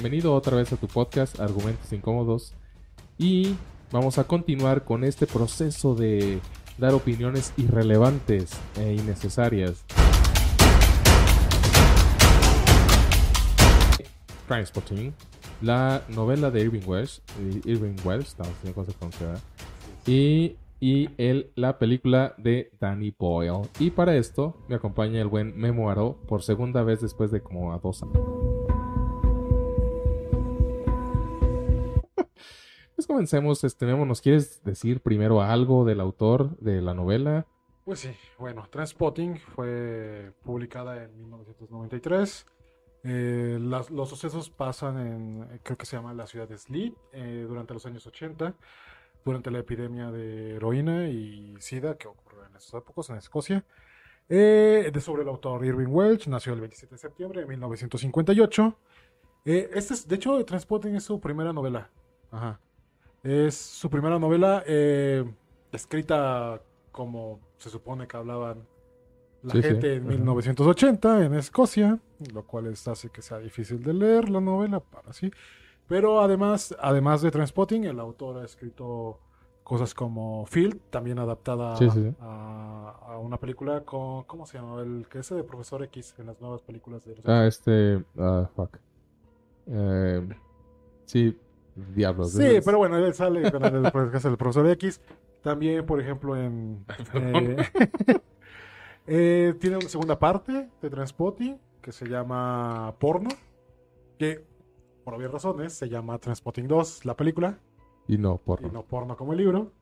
bienvenido otra vez a tu podcast Argumentos Incómodos y vamos a continuar con este proceso de dar opiniones irrelevantes e innecesarias. Transporting, la novela de Irving Welsh, eh, Irving Welsh, no se pronuncia, y, y el, la película de Danny Boyle. Y para esto me acompaña el buen Memo Aro por segunda vez después de como a dos años. Comencemos, este, Memo, ¿nos quieres decir primero algo del autor de la novela? Pues sí, bueno, Transpotting fue publicada en 1993. Eh, los sucesos pasan en, creo que se llama la ciudad de Sleep, eh, durante los años 80, durante la epidemia de heroína y sida que ocurrió en esas épocas en Escocia. Eh, de sobre el autor Irving Welch, nació el 27 de septiembre de 1958. Eh, este es, de hecho, Transpotting es su primera novela. Ajá. Es su primera novela eh, escrita como se supone que hablaban la Sí, sí, gente en ajá. 1980 en Escocia, lo cual es- hace que sea difícil de leer la novela para sí. Pero además, además de Transpotting, el autor ha escrito cosas como Field, también adaptada Sí, a una película con, ¿cómo se llama? El que es de Profesor X en las nuevas películas de los Ah, este. Ah, fuck. Eh, sí, diablos. Sí, pero bueno, él sale con el, profesor X. También, por ejemplo, en. Eh, eh, tiene una segunda parte de Transpotting que se llama Porno. Que, por obvias razones, se llama Transpotting 2, la película, Y no, por y no Porno como el libro.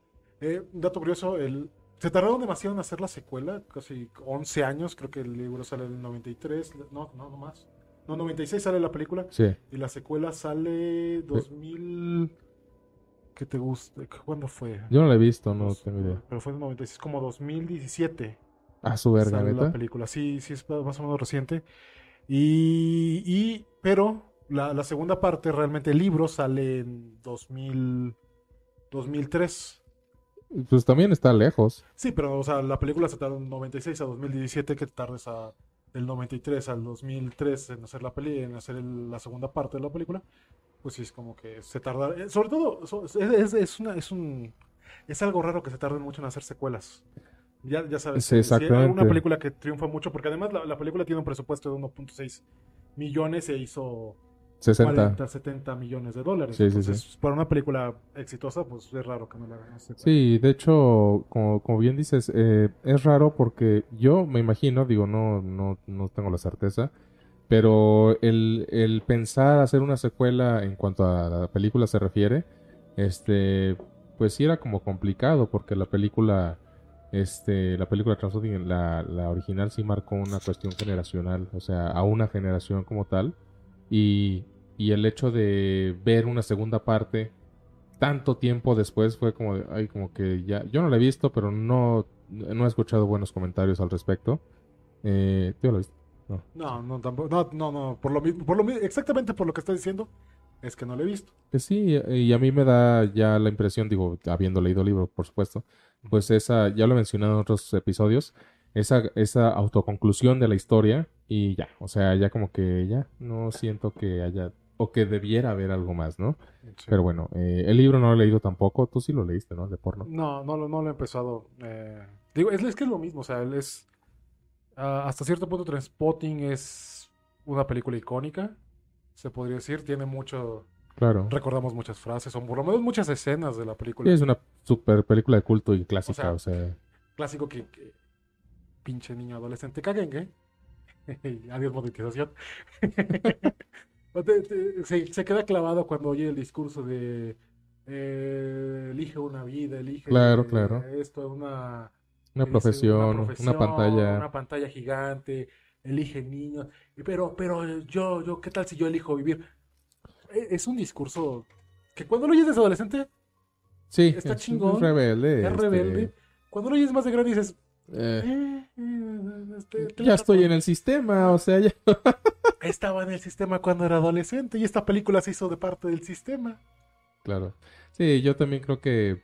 Eh, un dato curioso: el, se tardaron demasiado en hacer la secuela, casi 11 años. Creo que el libro sale en el 93. No, no, no más. No, 96 sale la película. Sí. Y la secuela sale 2000. ¿Qué te gusta? ¿Cuándo fue? Yo no la he visto, no Dos- tengo idea. Pero fue en 96, como 2017. Ah, su verga, sale la película. Sí, sí, es más o menos reciente. Y. y pero la, la segunda parte, realmente el libro sale en 2000, 2003. Pues también está lejos. Sí, pero o sea, la película se tardó en 96 a 2017, que tardes a del 93 al 2003 en hacer la peli, en hacer el- la segunda parte de la película, pues sí es como que se tarda, eh, sobre todo so- es, es, es una, es un es algo raro que se tarden mucho en hacer secuelas. Ya, ya sabes, Sí, si hay una película que triunfa mucho, porque además la, la película tiene un presupuesto de 1.6 millones e hizo 60. 40, 70 millones de dólares. Sí, sí, Entonces, para una película exitosa, pues es raro que no la secuela. Sí, de hecho, como, como bien dices, eh, es raro porque yo me imagino, digo, no, no, no tengo la certeza, pero el, el pensar hacer una secuela en cuanto a la película se refiere, este, pues sí era como complicado porque la película, este, la película Transporting, la, la original sí marcó una cuestión generacional, o sea, a una generación como tal, y, y el hecho de ver una segunda parte tanto tiempo después fue como de, ay, como que ya, yo no la he visto, pero no, no he escuchado buenos comentarios al respecto. Eh, ¿tú la viste? No, no, tampoco. No, no, no. Por lo mismo, por lo exactamente por lo que estás diciendo, es que no lo he visto. Que sí, y a mí me da ya la impresión, digo, habiendo leído el libro, por supuesto, pues esa, ya lo he mencionado en otros episodios, esa, esa autoconclusión de la historia y ya, o sea, ya como que ya no siento que haya, o que debiera haber algo más, ¿no? Sí. Pero bueno, eh, el libro no lo he leído tampoco, tú sí lo leíste, ¿no? De porno. No, no, lo- no lo he empezado. eh, digo, es, es que es lo mismo. O sea, él es. ah, hasta cierto punto, Transpotting es una película icónica. Se podría decir. Tiene mucho. Claro. Recordamos muchas frases, o por lo menos muchas escenas de la Sí, película. es una super película de culto y clásica, O sea, o sea Clásico que, que pinche niño adolescente caguengue. Adiós monetización. Se, se queda clavado cuando oye el discurso de eh, elige una vida, elige Claro, claro. esto, una, Una dice, profesión, una, profesión, pantalla. una pantalla gigante, elige niños, pero, pero yo, yo, ¿qué tal si yo elijo vivir? E- Es un discurso que cuando lo oyes desde adolescente Sí, está es, chingón, es rebelde. es este, rebelde. Cuando lo oyes más de grande dices, "Eh, eh, este, ¿qué le ya pasa?". estoy en el sistema, o sea, ya. Estaba en el sistema cuando era adolescente y esta película se hizo de parte del sistema. Claro. Sí, yo también creo que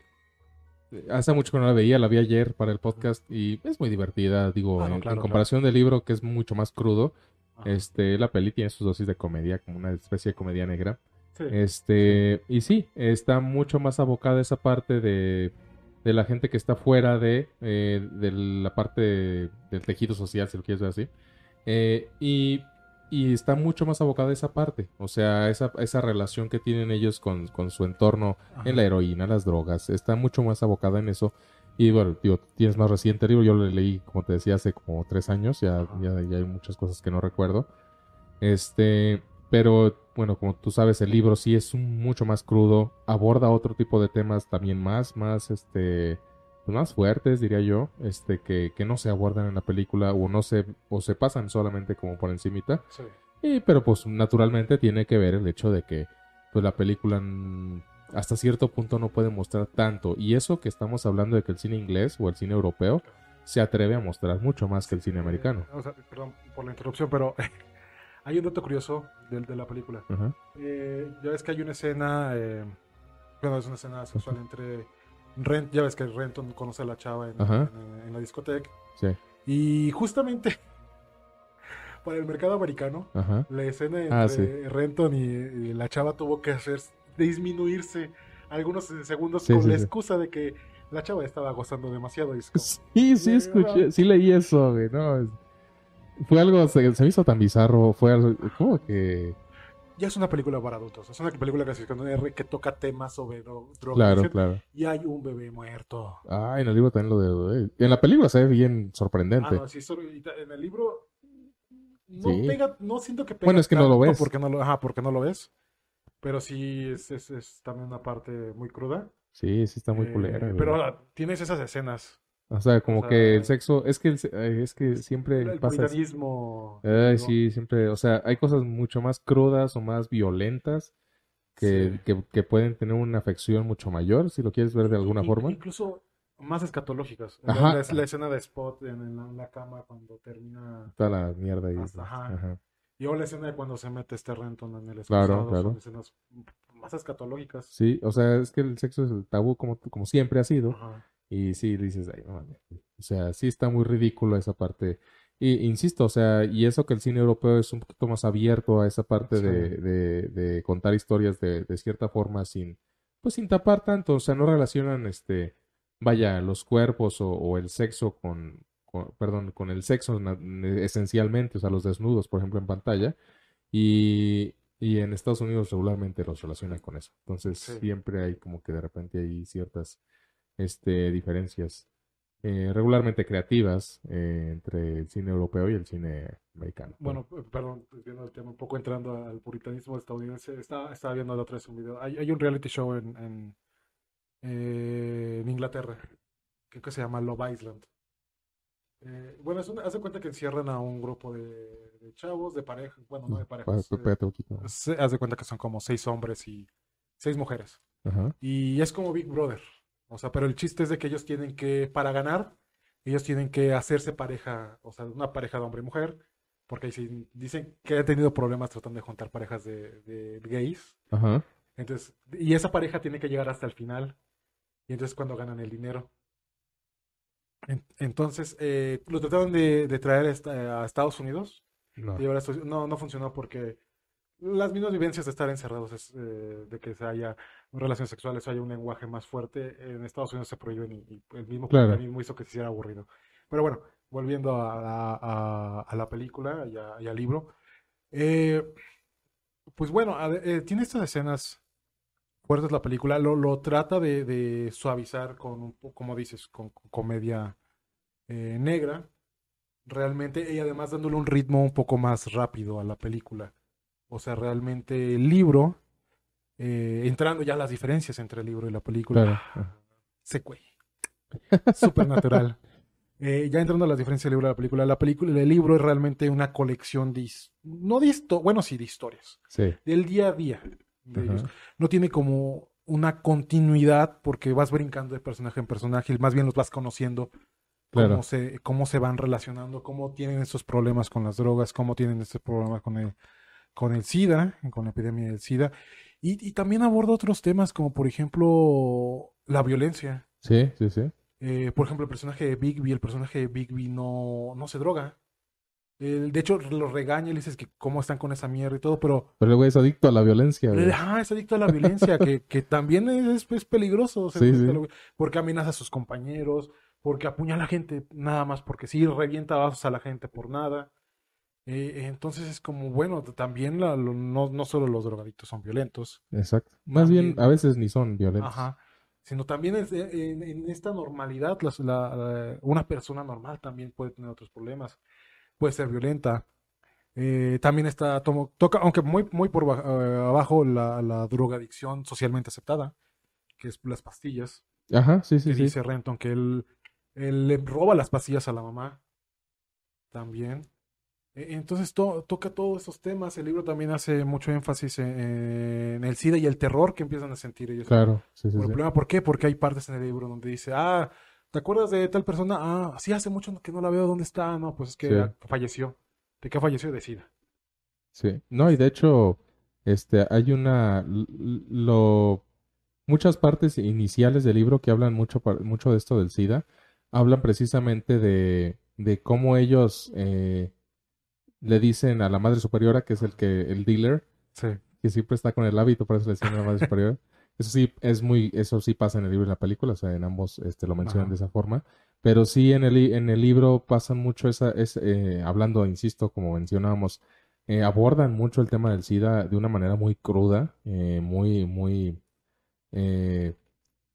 eh, hace mucho que no la veía, la vi ayer para el podcast y es muy divertida, digo, Ah, no, en, claro, en comparación del libro que es mucho más crudo, Ajá. Este, la peli tiene sus dosis de comedia, como una especie de comedia negra. Sí. Este, y sí, está mucho más abocada esa parte de, de la gente que está fuera de, eh, de la parte de- del tejido social, si lo quieres ver así. Eh, y, y está mucho más abocada esa parte, o sea, esa, esa relación que tienen ellos con, con su entorno Ajá. en la heroína, las drogas, está mucho más abocada en eso. Y bueno, digo, tienes más reciente libro, yo lo leí, como te decía, hace como tres años, ya, ya, ya hay muchas cosas que no recuerdo. Este, pero bueno, como tú sabes, el libro sí es un- mucho más crudo, aborda otro tipo de temas también más, más, este, pues, más fuertes, diría yo, este, que, que no se abordan en la película o no se, o se pasan solamente como por encimita. Sí. Y, pero pues naturalmente tiene que ver el hecho de que pues la película hasta cierto punto no puede mostrar tanto. Y eso que estamos hablando de que el cine inglés o el cine europeo se atreve a mostrar mucho más que el cine americano. Eh, o sea, perdón por la interrupción, pero hay un dato curioso de, de la película. Eh, ya ves que hay una escena, eh, bueno, es una escena sexual entre Rent, ya ves que Renton conoce a la chava en, Ajá. en- en la discoteca. Sí. Y justamente para el mercado americano, la escena entre Ah, sí. Renton y, y la chava tuvo que hacer disminuirse algunos segundos Sí, con la excusa de que la chava estaba gozando demasiado. Y como, Sí, sí escuché, sí leí eso, güey, no. Fue algo, se, se me hizo tan bizarro, fue algo, como que... ya es una película para adultos, es una película clasificada en R que toca temas sobre dro- drogas. Claro. Y hay un bebé muerto. Ah, en el libro también lo de... En la película se ve bien Ah, sorprendente. no, sí, en el libro no Sí. pega, no siento que pega Bueno, es que no lo ves. Porque no lo, ajá, porque no lo ves. Pero sí es, es, es también una parte muy cruda. Sí, sí está muy Eh, culera. Pero ah, tienes esas escenas. O sea, como o sea, que el sexo, es que, el es que siempre El pasa... así. Ay, sí, siempre, o sea, hay cosas mucho más crudas o más violentas que, Sí. que, que pueden tener una afección mucho mayor, si lo quieres ver de alguna in- forma. Incluso más escatológicas. Ajá. La, la- escena de Spot en, en la, en la cama cuando termina. Toda la mierda ahí. Hasta- ajá. Ajá. Y o la escena de cuando se mete este Renton en el Claro, excusado, claro. Son escenas más escatológicas. Sí, o sea, es que el sexo es el tabú como, como siempre ha sido. Ajá. Y sí, dices, ay, no. O sea, sí está muy ridículo esa parte. Y insisto, o sea, y eso que el cine europeo es un poquito más abierto a esa parte Sí. de, de, de contar historias de, de cierta forma sin, pues sin tapar tanto. O sea, no relacionan, este, vaya, los cuerpos o, o el sexo con, con- perdón, con el sexo esencialmente, o sea, los desnudos, por ejemplo, en pantalla. Y, y en Estados Unidos regularmente los relacionan con eso. Entonces, Sí. siempre hay como que de repente hay ciertas este, diferencias eh, regularmente creativas eh, entre el cine europeo y el cine americano. Bueno, perdón, viendo el tema, un poco entrando al puritanismo estadounidense, estaba, estaba viendo la otra vez un video. Hay, hay un reality show en, en, eh, en Inglaterra, creo que se llama Love Island. Eh, bueno, es una, haz de cuenta que encierran a un grupo de, de chavos, de pareja, bueno, no de Pa- parejas. pa- eh, un cuenta que son como seis hombres y seis mujeres. Ajá. Y es como Big Brother. O sea, pero el chiste es de que ellos tienen que, para ganar, ellos tienen que hacerse pareja, o sea, una pareja de hombre y mujer, porque dicen que han tenido problemas tratando de juntar parejas de, de gays. Ajá. Entonces, y esa pareja tiene que llegar hasta el final. Y entonces cuando ganan el dinero. En- entonces, eh, lo trataron de, de traer esta- a Estados Unidos. No. Y llevar a Estados- no, no funcionó porque las mismas vivencias de estar encerrados, es, eh, de que se haya relaciones sexuales, haya un lenguaje más fuerte, en Estados Unidos se prohíben y, y el mismo Claro. puritanismo hizo que se hiciera aburrido. Pero bueno, volviendo a, a- a- a la película y, a- y al libro, eh, pues bueno, eh, tiene estas escenas fuertes la película, lo, lo trata de, de suavizar con, un como dices, con, con comedia eh, negra, realmente, y además dándole un ritmo un poco más rápido a la película. O sea, realmente el libro, eh, entrando ya a las diferencias entre el libro y la película, Claro. Ajá. secue. Supernatural. Eh, ya entrando a las diferencias del libro y la película, la película, el libro es realmente una colección de, no de histo- bueno, sí, de historias, Sí. del día a día de Ajá. ellos. No tiene como una continuidad porque vas brincando de personaje en personaje, y más bien los vas conociendo Claro. cómo se, cómo se van relacionando, cómo tienen estos problemas con las drogas, cómo tienen este problema con el, con el SIDA, con la epidemia del SIDA. Y, y también aborda otros temas como por ejemplo la violencia. Sí, sí, sí. Eh, por ejemplo, el personaje de Bigby, el personaje de Bigby no, no se droga. El- de hecho, lo regaña y le dices que cómo están con esa mierda y todo, pero Pero el güey es adicto a la violencia, güey. ah, es adicto a la violencia, que, que también es, es peligroso. Sí, sí. lo- Porque amenaza a sus compañeros, porque apuñala a gente nada más porque sí, revienta vasos a la gente por nada. Eh, entonces es como, bueno, también la- lo- no, no solo los drogadictos son violentos, Exacto. Más bien, a veces ni son violentos. Ajá. Sino también es- en, en esta normalidad, la- la- una persona normal también puede tener otros problemas. Puede ser violenta. Eh, también está, tomo- toca, aunque muy, muy por eh, abajo, la, la drogadicción socialmente aceptada, que es las pastillas. Ajá, sí, sí, que sí. dice Renton que él, él le roba las pastillas a la mamá. También. E- Entonces to- toca todos esos temas. El libro también hace mucho énfasis en, en el SIDA y el terror que empiezan a sentir ellos. Claro, sí, sí, Por sí. problema, ¿por qué? Porque hay partes en el libro donde dice, ah, ¿te acuerdas de tal persona? Ah, sí, hace mucho que no la veo, ¿dónde está? No, pues es que falleció. ¿De qué falleció? De SIDA. Sí. No, y de hecho, este, hay una, lo, muchas partes iniciales del libro que hablan mucho, mucho de esto del SIDA, hablan precisamente de, de cómo ellos eh, le dicen a la madre superiora, que es el que, el dealer, Sí. que siempre está con el hábito, por eso le decían a la madre superiora. Eso sí, es muy, eso sí pasa en el libro y en la película, o sea, en ambos este, lo mencionan Ajá. de esa forma. Pero sí en el, en el libro pasan mucho esa, es, eh, hablando, insisto, como mencionábamos, eh, abordan mucho el tema del SIDA de una manera muy cruda, eh, muy, muy,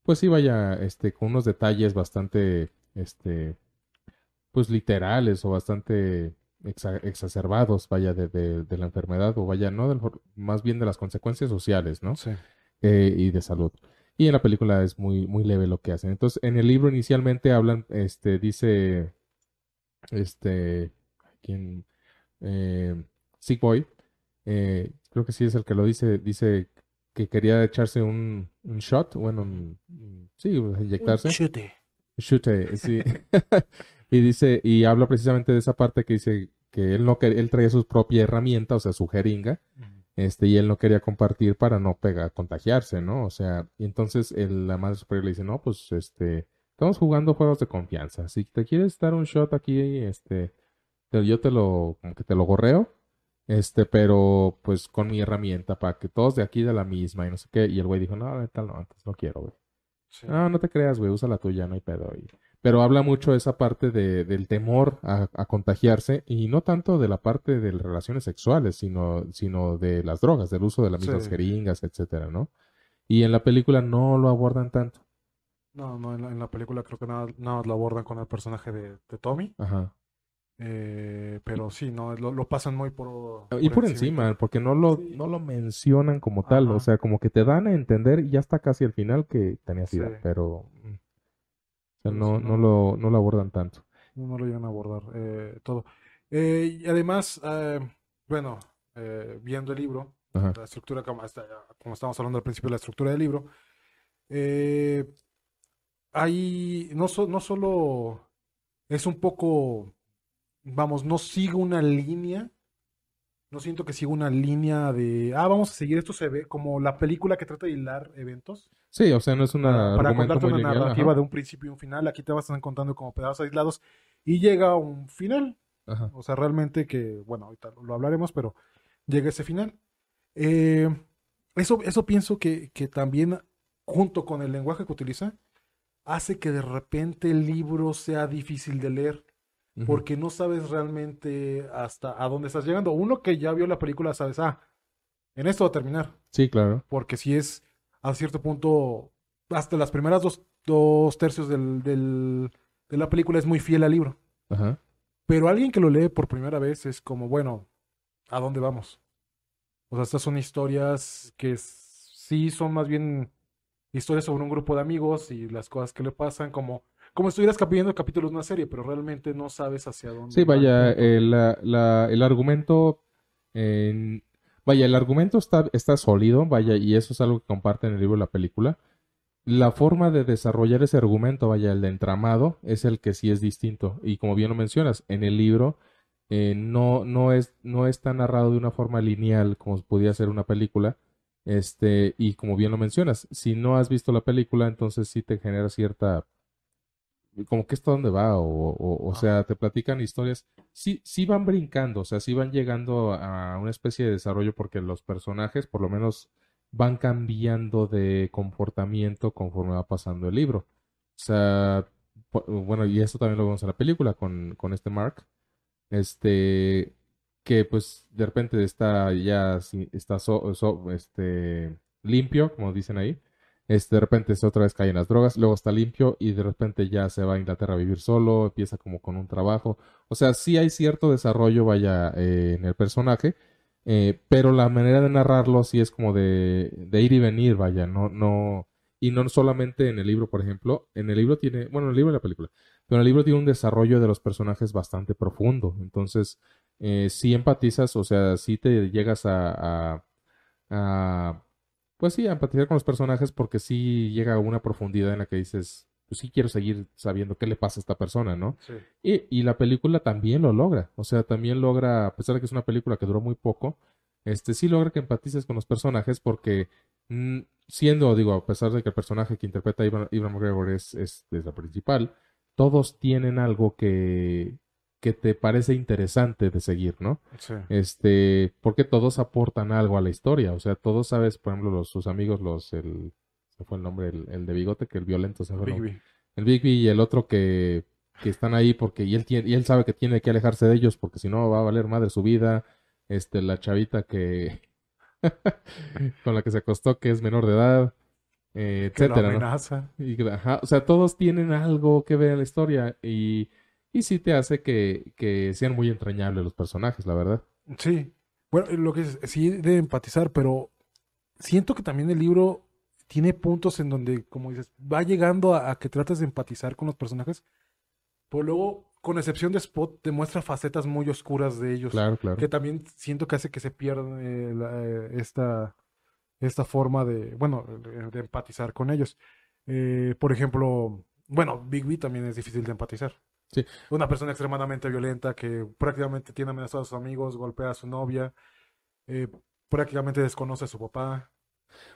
pues sí, vaya, este, con unos detalles bastante, este, pues literales o bastante exa- exacerbados, vaya, de, de, de la enfermedad o vaya, no, del, más bien de las consecuencias sociales, ¿no? Sí. eh, y de salud. Y en la película es muy, muy leve lo que hacen. Entonces, en el libro inicialmente hablan, este, dice, este, ¿quién? Eh, Sick Boy, eh, creo que sí es el que lo dice, dice que quería echarse un, un shot, bueno, un- un- sí, inyectarse. Chute. Chute, sí. y dice, y habla precisamente de esa parte que dice que él no él traía su propia herramienta, o sea, su jeringa, este, y él no quería compartir para no pegar, contagiarse, ¿no? O sea, y entonces el- la madre superior le dice, no, pues, este, estamos jugando juegos de confianza. Si te quieres dar un shot aquí, este, te- yo te lo, como que te lo gorreo, este, pero pues con mi herramienta para que todos de aquí de la misma y no sé qué. Y el güey dijo, no, tal no, antes no quiero, güey. Sí. No, no te creas, güey, usa la tuya, no hay pedo. Y- Pero habla mucho de esa parte de, del temor a, a contagiarse y no tanto de la parte de relaciones sexuales, sino, sino de las drogas, del uso de las mismas Sí. jeringas, etcétera, ¿no? Y en la película no lo abordan tanto. No, no, en la, en la película creo que nada, nada más lo abordan con el personaje de, de Tommy. Ajá. eh, pero sí, no, lo, lo pasan muy por, Y por encima, porque no lo, Sí. no lo mencionan como tal, o sea, como que te dan a entender y ya está casi al final que tenía Sí. pero mm, o sea, no, no lo, no lo abordan tanto. No, lo llegan a abordar eh, todo. Eh, y además, eh, bueno, eh, viendo el libro, Ajá. la estructura, como, está- como estábamos hablando al principio, la estructura del libro, hay, no, so- no solo es un poco, vamos, no sigue una línea, no siento que siga una línea de, ah, vamos a seguir esto, se ve como la película que trata de hilar eventos, Sí, o sea, no es un para, contarte una lineal, narrativa ajá. de un principio y un final, aquí te vas a estar contando como pedazos aislados y llega un final. Ajá. O sea, realmente que, bueno, ahorita lo hablaremos, pero llega ese final. Eh, eso, eso pienso que, que también, junto con el lenguaje que utiliza, hace que de repente el libro sea difícil de leer, Porque no sabes realmente hasta a dónde estás llegando. Uno que ya vio la película, sabes, ah, en esto va a terminar, Sí, claro. porque si es a cierto punto, hasta las primeras dos, dos tercios del, del- de la película es muy fiel al libro. Ajá. Pero alguien que lo lee por primera vez es como, bueno, ¿a dónde vamos? O sea, estas son historias que sí son más bien historias sobre un grupo de amigos y las cosas que le pasan, como, como estuvieras viendo capítulos de una serie, pero realmente no sabes hacia dónde. Sí, vaya, el, la- la- el argumento, en- vaya, el argumento está, está sólido, vaya, y eso es algo que comparte en el libro y la película. La forma de desarrollar ese argumento, vaya, el de entramado, es el que sí es distinto. Y como bien lo mencionas, en el libro eh, no, no es, no está narrado de una forma lineal como podría ser una película. Este, y como bien lo mencionas, si no has visto la película, entonces sí te genera cierta como que esto dónde va, o, o, o sea, te platican historias, sí, sí van brincando, o sea, sí van llegando a una especie de desarrollo porque los personajes, por lo menos, van cambiando de comportamiento conforme va pasando el libro. O sea, bueno, y esto también lo vemos en la película con, con este Mark, este, que pues de repente está ya, está so- so- este, limpio, como dicen ahí. Este, de repente se otra vez cae en las drogas, luego está limpio y de repente ya se va a Inglaterra a vivir solo, empieza como con un trabajo. O sea, sí hay cierto desarrollo, vaya, eh, en el personaje, eh, pero la manera de narrarlo sí es como de, de ir y venir, vaya, no, no, y no solamente en el libro, por ejemplo, en el libro tiene, bueno, en el libro y la película, pero en el libro tiene un desarrollo de los personajes bastante profundo, entonces, eh, sí empatizas, o sea, sí te llegas a, a pues sí, a empatizar con los personajes porque sí llega a una profundidad en la que dices, pues sí quiero seguir sabiendo qué le pasa a esta persona, ¿no? Sí. Y, y la película también lo logra, o sea, también logra, a pesar de que es una película que duró muy poco, este sí logra que empatices con los personajes porque mm, siendo, digo, a pesar de que el personaje que interpreta Ivan, Ivan McGregor es, es, es la principal, todos tienen algo que, que te parece interesante de seguir, ¿no? Sí. Este, porque todos aportan algo a la historia. O sea, todos sabes, por ejemplo, los, sus amigos, los, el, se fue el nombre, el, el de bigote, que el violento se fue el nombre. El Bigby y el otro que, que están ahí porque, y él tiene, y él sabe que tiene que alejarse de ellos porque si no va a valer madre su vida. Este, la chavita que, con la que se acostó, que es menor de edad, eh, Que lo ¿no? amenaza. Y ajá, o sea, todos tienen algo que ver en la historia y, y sí te hace que, que sean muy entrañables los personajes, la verdad. Sí. Bueno, lo que es, sí de empatizar, pero siento que también el libro tiene puntos en donde, como dices, va llegando a, a que tratas de empatizar con los personajes, pero luego, con excepción de Spot, te muestra facetas muy oscuras de ellos, Claro, claro. que también siento que hace que se pierda eh, la- eh, esta, esta forma de, bueno, de, de empatizar con ellos. Eh, por ejemplo, bueno, Big B también es difícil de empatizar. Sí. Una persona extremadamente violenta que prácticamente tiene amenazados a sus amigos, golpea a su novia, eh, prácticamente desconoce a su papá.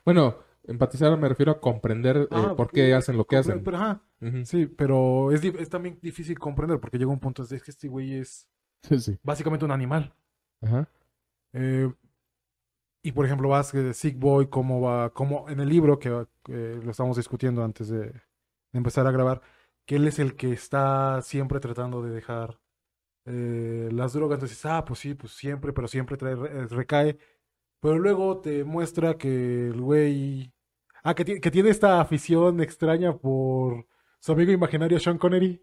Bueno, empatizar me refiero a comprender eh, Ah, por qué hacen lo que hacen. Pero, ajá, sí, pero es, también difícil comprender porque llega un punto de es que este güey es Sí, sí. básicamente un animal. Ajá. Eh, y por ejemplo, vas de Sick Boy, cómo va, como en el libro que lo estamos discutiendo antes de, de empezar a grabar, que él es el que está siempre tratando de dejar eh, las drogas. Entonces, ah, pues sí, pues siempre, pero siempre trae, re- recae. Pero luego te muestra que el güey. Ah, que, que tiene esta afición extraña por su amigo imaginario Sean Connery.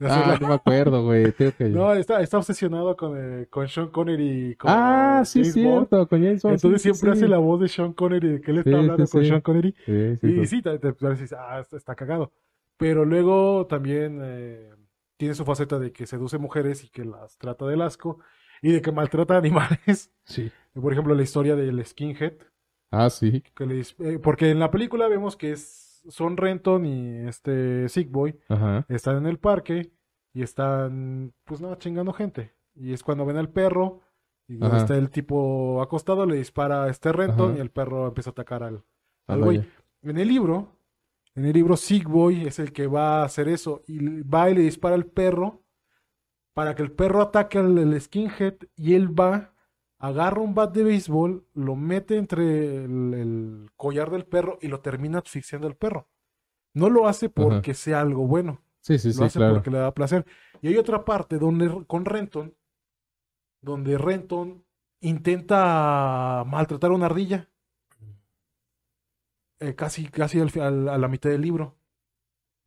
Ah, la- no me acuerdo, güey. Que... No, está, está obsesionado con, eh, con Sean Connery. Como ah, sí, James Bond. cierto, con James Bond, Entonces sí, siempre sí. hace la voz de Sean Connery, de que él está Sí, hablando con. Sean Connery. Y sí. te, te- te ah, está, está cagado. Pero luego también eh, tiene su faceta de que seduce mujeres y que las trata del asco y de que maltrata animales. Sí. Por ejemplo, la historia del skinhead. Ah, sí. Que le eh, porque en la película vemos que es, son Renton y este Sick Boy Ajá. están en el parque y están, pues nada, chingando gente. Y es cuando ven al perro y Ajá. está el tipo acostado, le dispara a este Renton Ajá. y el perro empieza a atacar al, Ah, al güey. vaya. En el libro, en el libro Sick Boy es el que va a hacer eso y va y le dispara al perro para que el perro ataque al skinhead y él va, agarra un bat de béisbol, lo mete entre el, el collar del perro y lo termina asfixiando al perro. No lo hace porque sea algo bueno, Sí, sí, lo sí, hace claro. porque le da placer. Y hay otra parte donde con Renton, donde Renton intenta maltratar a una ardilla. Eh, casi, casi al a la mitad del libro.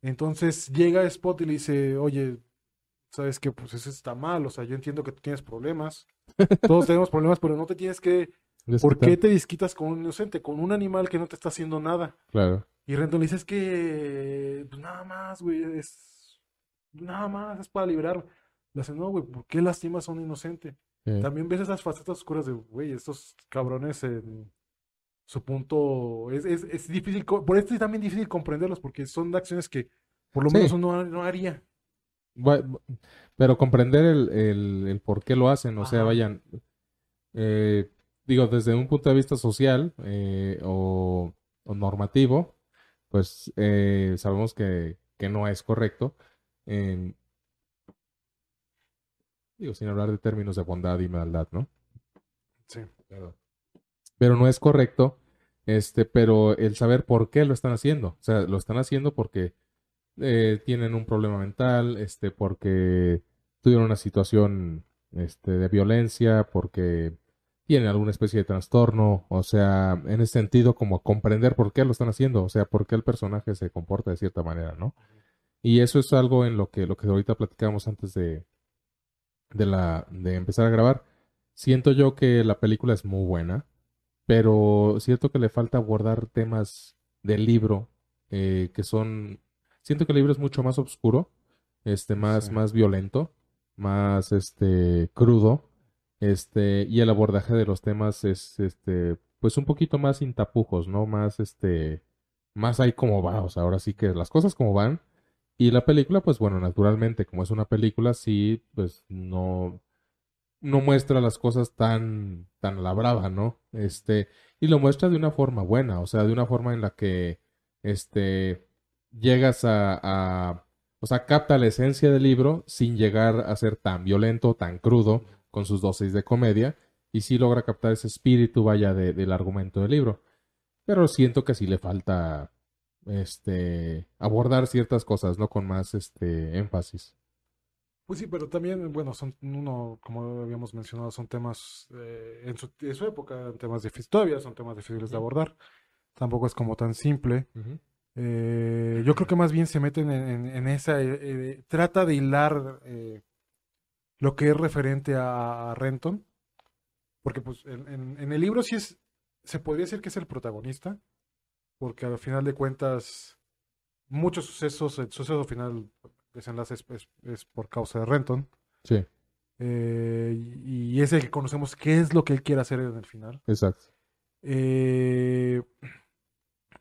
Entonces llega Spot y le dice, oye, sabes que pues eso está mal, o sea, yo entiendo que tú tienes problemas. Todos tenemos problemas, pero no te tienes que... ¿Por Desquitar. qué te desquitas con un inocente, con un animal que no te está haciendo nada? Claro. Y Renton le dice, es que, pues nada más, güey, es, nada más, es para liberarme. Le hace, no, güey, ¿por qué lastimas a un inocente? Sí. También ves esas facetas oscuras de, güey, estos cabrones en su punto, es, es, es difícil, por esto es también difícil comprenderlos, porque son acciones que por lo Sí. menos uno no haría. Pero comprender el, el, el por qué lo hacen, o sea, vayan, eh, digo, desde un punto de vista social eh, o, o normativo, pues eh, sabemos que, que no es correcto, en, digo, sin hablar de términos de bondad y maldad, ¿no? Sí. Pero no es correcto, este, pero el saber por qué lo están haciendo. O sea, lo están haciendo porque eh, tienen un problema mental, este, porque tuvieron una situación este, de violencia, porque tienen alguna especie de trastorno, o sea, en ese sentido como comprender por qué lo están haciendo, o sea, por qué el personaje se comporta de cierta manera, ¿no? Y eso es algo en lo que, lo que ahorita platicamos antes de, de, la, de empezar a grabar. Siento yo que la película es muy buena, pero siento que le falta abordar temas del libro eh, que son... Siento que el libro es mucho más oscuro, este, más, Sí. más violento, más este, crudo, este, y el abordaje de los temas es, este, pues un poquito más sin tapujos, ¿no? Más, este, más ahí como va, o sea, ahora sí que las cosas como van, y la película, pues bueno, naturalmente, como es una película, sí, pues no, no muestra las cosas tan, tan a la brava, ¿no? Este, y lo muestra de una forma buena, o sea, de una forma en la que, este, llegas a, a, o sea, capta la esencia del libro sin llegar a ser tan violento, tan crudo, con sus dosis de comedia, y sí logra captar ese espíritu, vaya, de- del argumento del libro. Pero siento que sí le falta, este, abordar ciertas cosas, ¿no? Con más, este, énfasis. Pues sí, pero también, bueno, son uno, como habíamos mencionado, son temas eh, en su, en su época, temas difíciles, todavía son temas difíciles de abordar. Tampoco es como tan simple. Eh, yo creo que más bien se meten en, en- en esa, eh, eh, trata de hilar lo que es referente a, a Renton, porque pues en, en- en el libro sí es, se podría decir que es el protagonista, porque al final de cuentas muchos sucesos, el suceso final, desenlace es, es- es por causa de Renton, Sí, eh, y, es el que conocemos qué es lo que él quiere hacer en el final. exacto. Eh,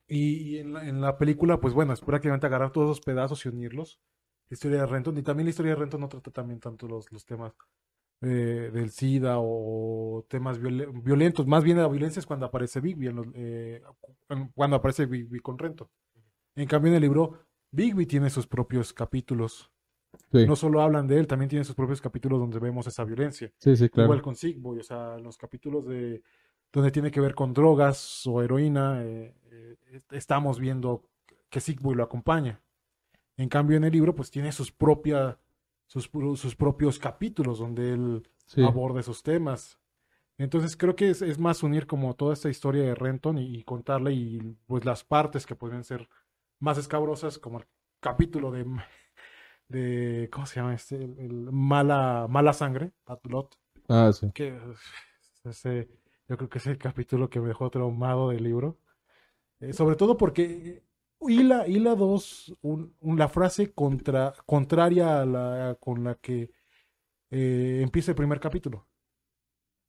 y, y en la, en la película, pues bueno, es prácticamente agarrar todos esos pedazos y unirlos. La historia de Renton, y también la historia de Renton no trata también tanto los, los temas eh, del SIDA o temas viol- violentos. Más bien la violencia es cuando aparece Bigby, en los- cu- cuando aparece Bigby con Renton. En cambio, en el libro, Bigby tiene sus propios capítulos. Sí, No solo hablan de él, también tiene sus propios capítulos donde vemos esa violencia. sí, sí, claro. Igual con Sickboy, o sea, los capítulos de donde tiene que ver con drogas o heroína, eh, eh, estamos viendo que Sickboy lo acompaña. En cambio, en el libro, pues tiene sus propia, sus, sus propios capítulos donde él Sí, aborda esos temas. Entonces creo que es, es más unir como toda esta historia de Renton y, y contarle y pues las partes que podrían ser más escabrosas, como el capítulo de, de ¿cómo se llama este? El, el mala, mala sangre, Bad Blood ah, sí. que ese, yo creo que es el capítulo que me dejó traumado del libro. Eh, sobre todo porque hila, hila dos, un- un- la frase contra, contraria a la con la que eh, empieza el primer capítulo.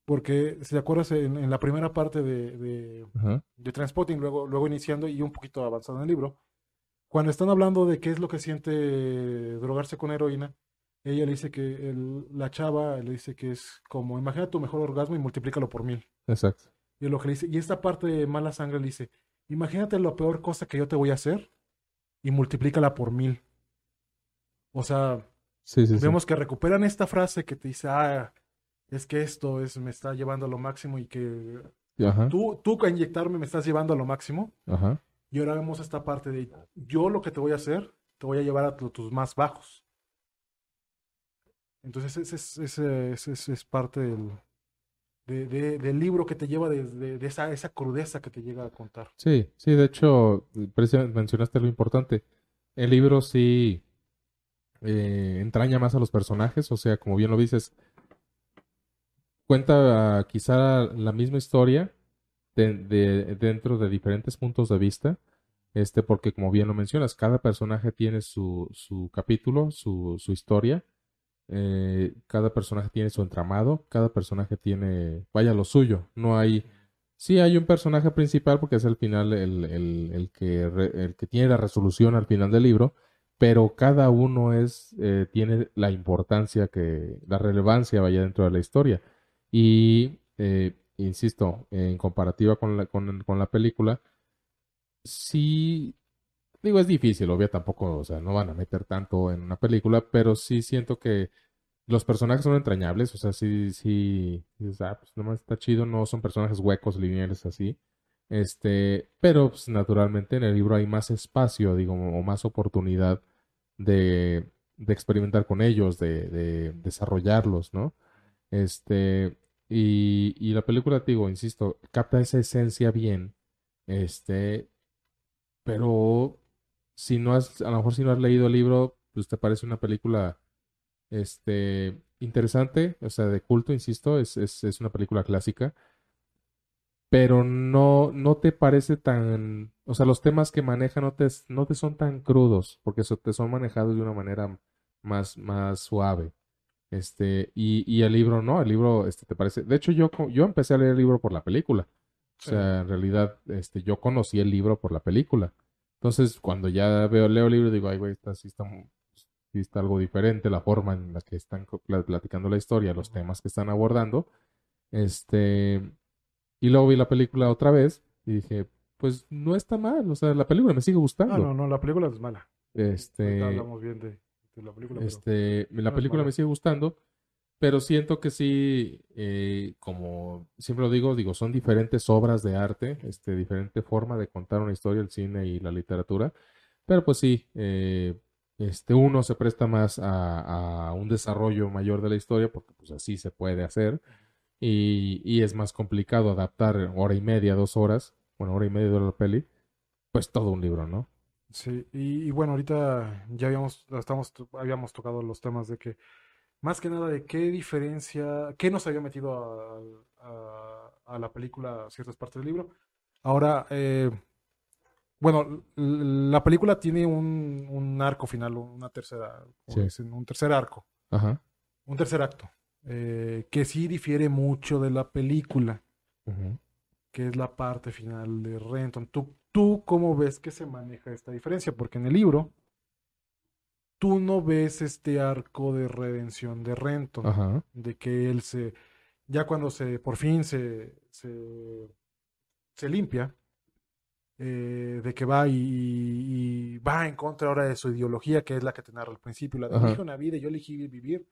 Porque, si te acuerdas, en, en la primera parte de, de, de Transpotting, luego, luego iniciando y un poquito avanzado en el libro, cuando están hablando de qué es lo que siente drogarse con heroína, ella le dice que el- la chava le dice que es como, imagina tu mejor orgasmo y multiplícalo por mil. Exacto. Y lo que le dice, y esta parte de mala sangre le dice, imagínate la peor cosa que yo te voy a hacer y multiplícala por mil. O sea, Sí, sí, sí. vemos que recuperan esta frase que te dice, ah, es que esto es, me está llevando a lo máximo y que Ajá, tú, tú a inyectarme me estás llevando a lo máximo. ajá. Y ahora vemos esta parte de yo lo que te voy a hacer, te voy a llevar a tu- tus más bajos. Entonces ese es, parte del, de- de- del libro que te lleva de esa, esa crudeza que te llega a contar. Sí, sí, de hecho, mencionaste lo importante. El libro sí eh, entraña más a los personajes, o sea, como bien lo dices, cuenta ah, quizá la misma historia de, de- dentro de diferentes puntos de vista, este, porque como bien lo mencionas, cada personaje tiene su, su capítulo, su, su historia, eh, cada personaje tiene su entramado, cada personaje tiene, vaya, lo suyo, no hay... Sí, hay un personaje principal porque es al final el, el- el que, el que tiene la resolución al final del libro, pero cada uno es, eh, tiene la importancia que, la relevancia vaya dentro de la historia. Y, eh, insisto, en comparativa con la, con, con la película, sí Digo, es difícil, obvio, tampoco, o sea, no van a meter tanto en una película, pero sí siento que los personajes son entrañables, o sea, sí, sí, ah, pues nomás está chido, no son personajes huecos, lineales así. Este, pero pues, naturalmente en el libro hay más espacio, digo, o más oportunidad de, de experimentar con ellos, de, de desarrollarlos, ¿no? Este, y, y la película, te digo, insisto, capta esa esencia bien, este, pero si no has, a lo mejor si no has leído el libro, pues te parece una película, este, interesante, o sea, de culto, insisto, es, es, es una película clásica, pero no, no te parece tan, o sea, los temas que maneja no te, no te son tan crudos, porque eso te son manejados de una manera más, más suave. Este, y, y el libro no, el libro, este, te parece, de hecho yo, yo empecé a leer el libro por la película. O sea, en realidad, este, yo conocí el libro por la película. Entonces, cuando ya veo, leo el libro, digo, ay, güey, está, sí está, sí está algo diferente la forma en la que están platicando la historia, los temas que están abordando. Este, y luego vi la película otra vez y dije, pues no está mal, o sea, la película me sigue Ah, gustando. no, no, la película es mala. Ahorita Este, hablamos bien de, de la película, pero- este, la película me sigue gustando, pero siento que sí, eh, como siempre lo digo, digo, son diferentes obras de arte, este, diferente forma de contar una historia, el cine y la literatura, pero pues sí, eh, este, uno se presta más a, a un desarrollo mayor de la historia, porque pues así se puede hacer, y, y es más complicado adaptar hora y media, dos horas, bueno, hora y media de la peli, pues todo un libro, ¿no? Sí, y, y bueno, ahorita ya habíamos, estamos, habíamos tocado los temas de que, más que nada, de qué diferencia, qué nos había metido a, a- a la película ciertas partes del libro. Ahora, eh, bueno, la película tiene un, un arco final, una tercera, Sí. dicen, un tercer arco, Ajá. un tercer acto, eh, que sí difiere mucho de la película. Que es la parte final de Renton. ¿Tú, ¿Tú cómo ves que se maneja esta diferencia? Porque en el libro tú no ves este arco de redención de Renton, Ajá. de que él se, ya cuando se, por fin se, se, se limpia, eh, de que va y, y va en contra ahora de su ideología, que es la que te narra al principio, la de elige una vida, yo elegí vivir,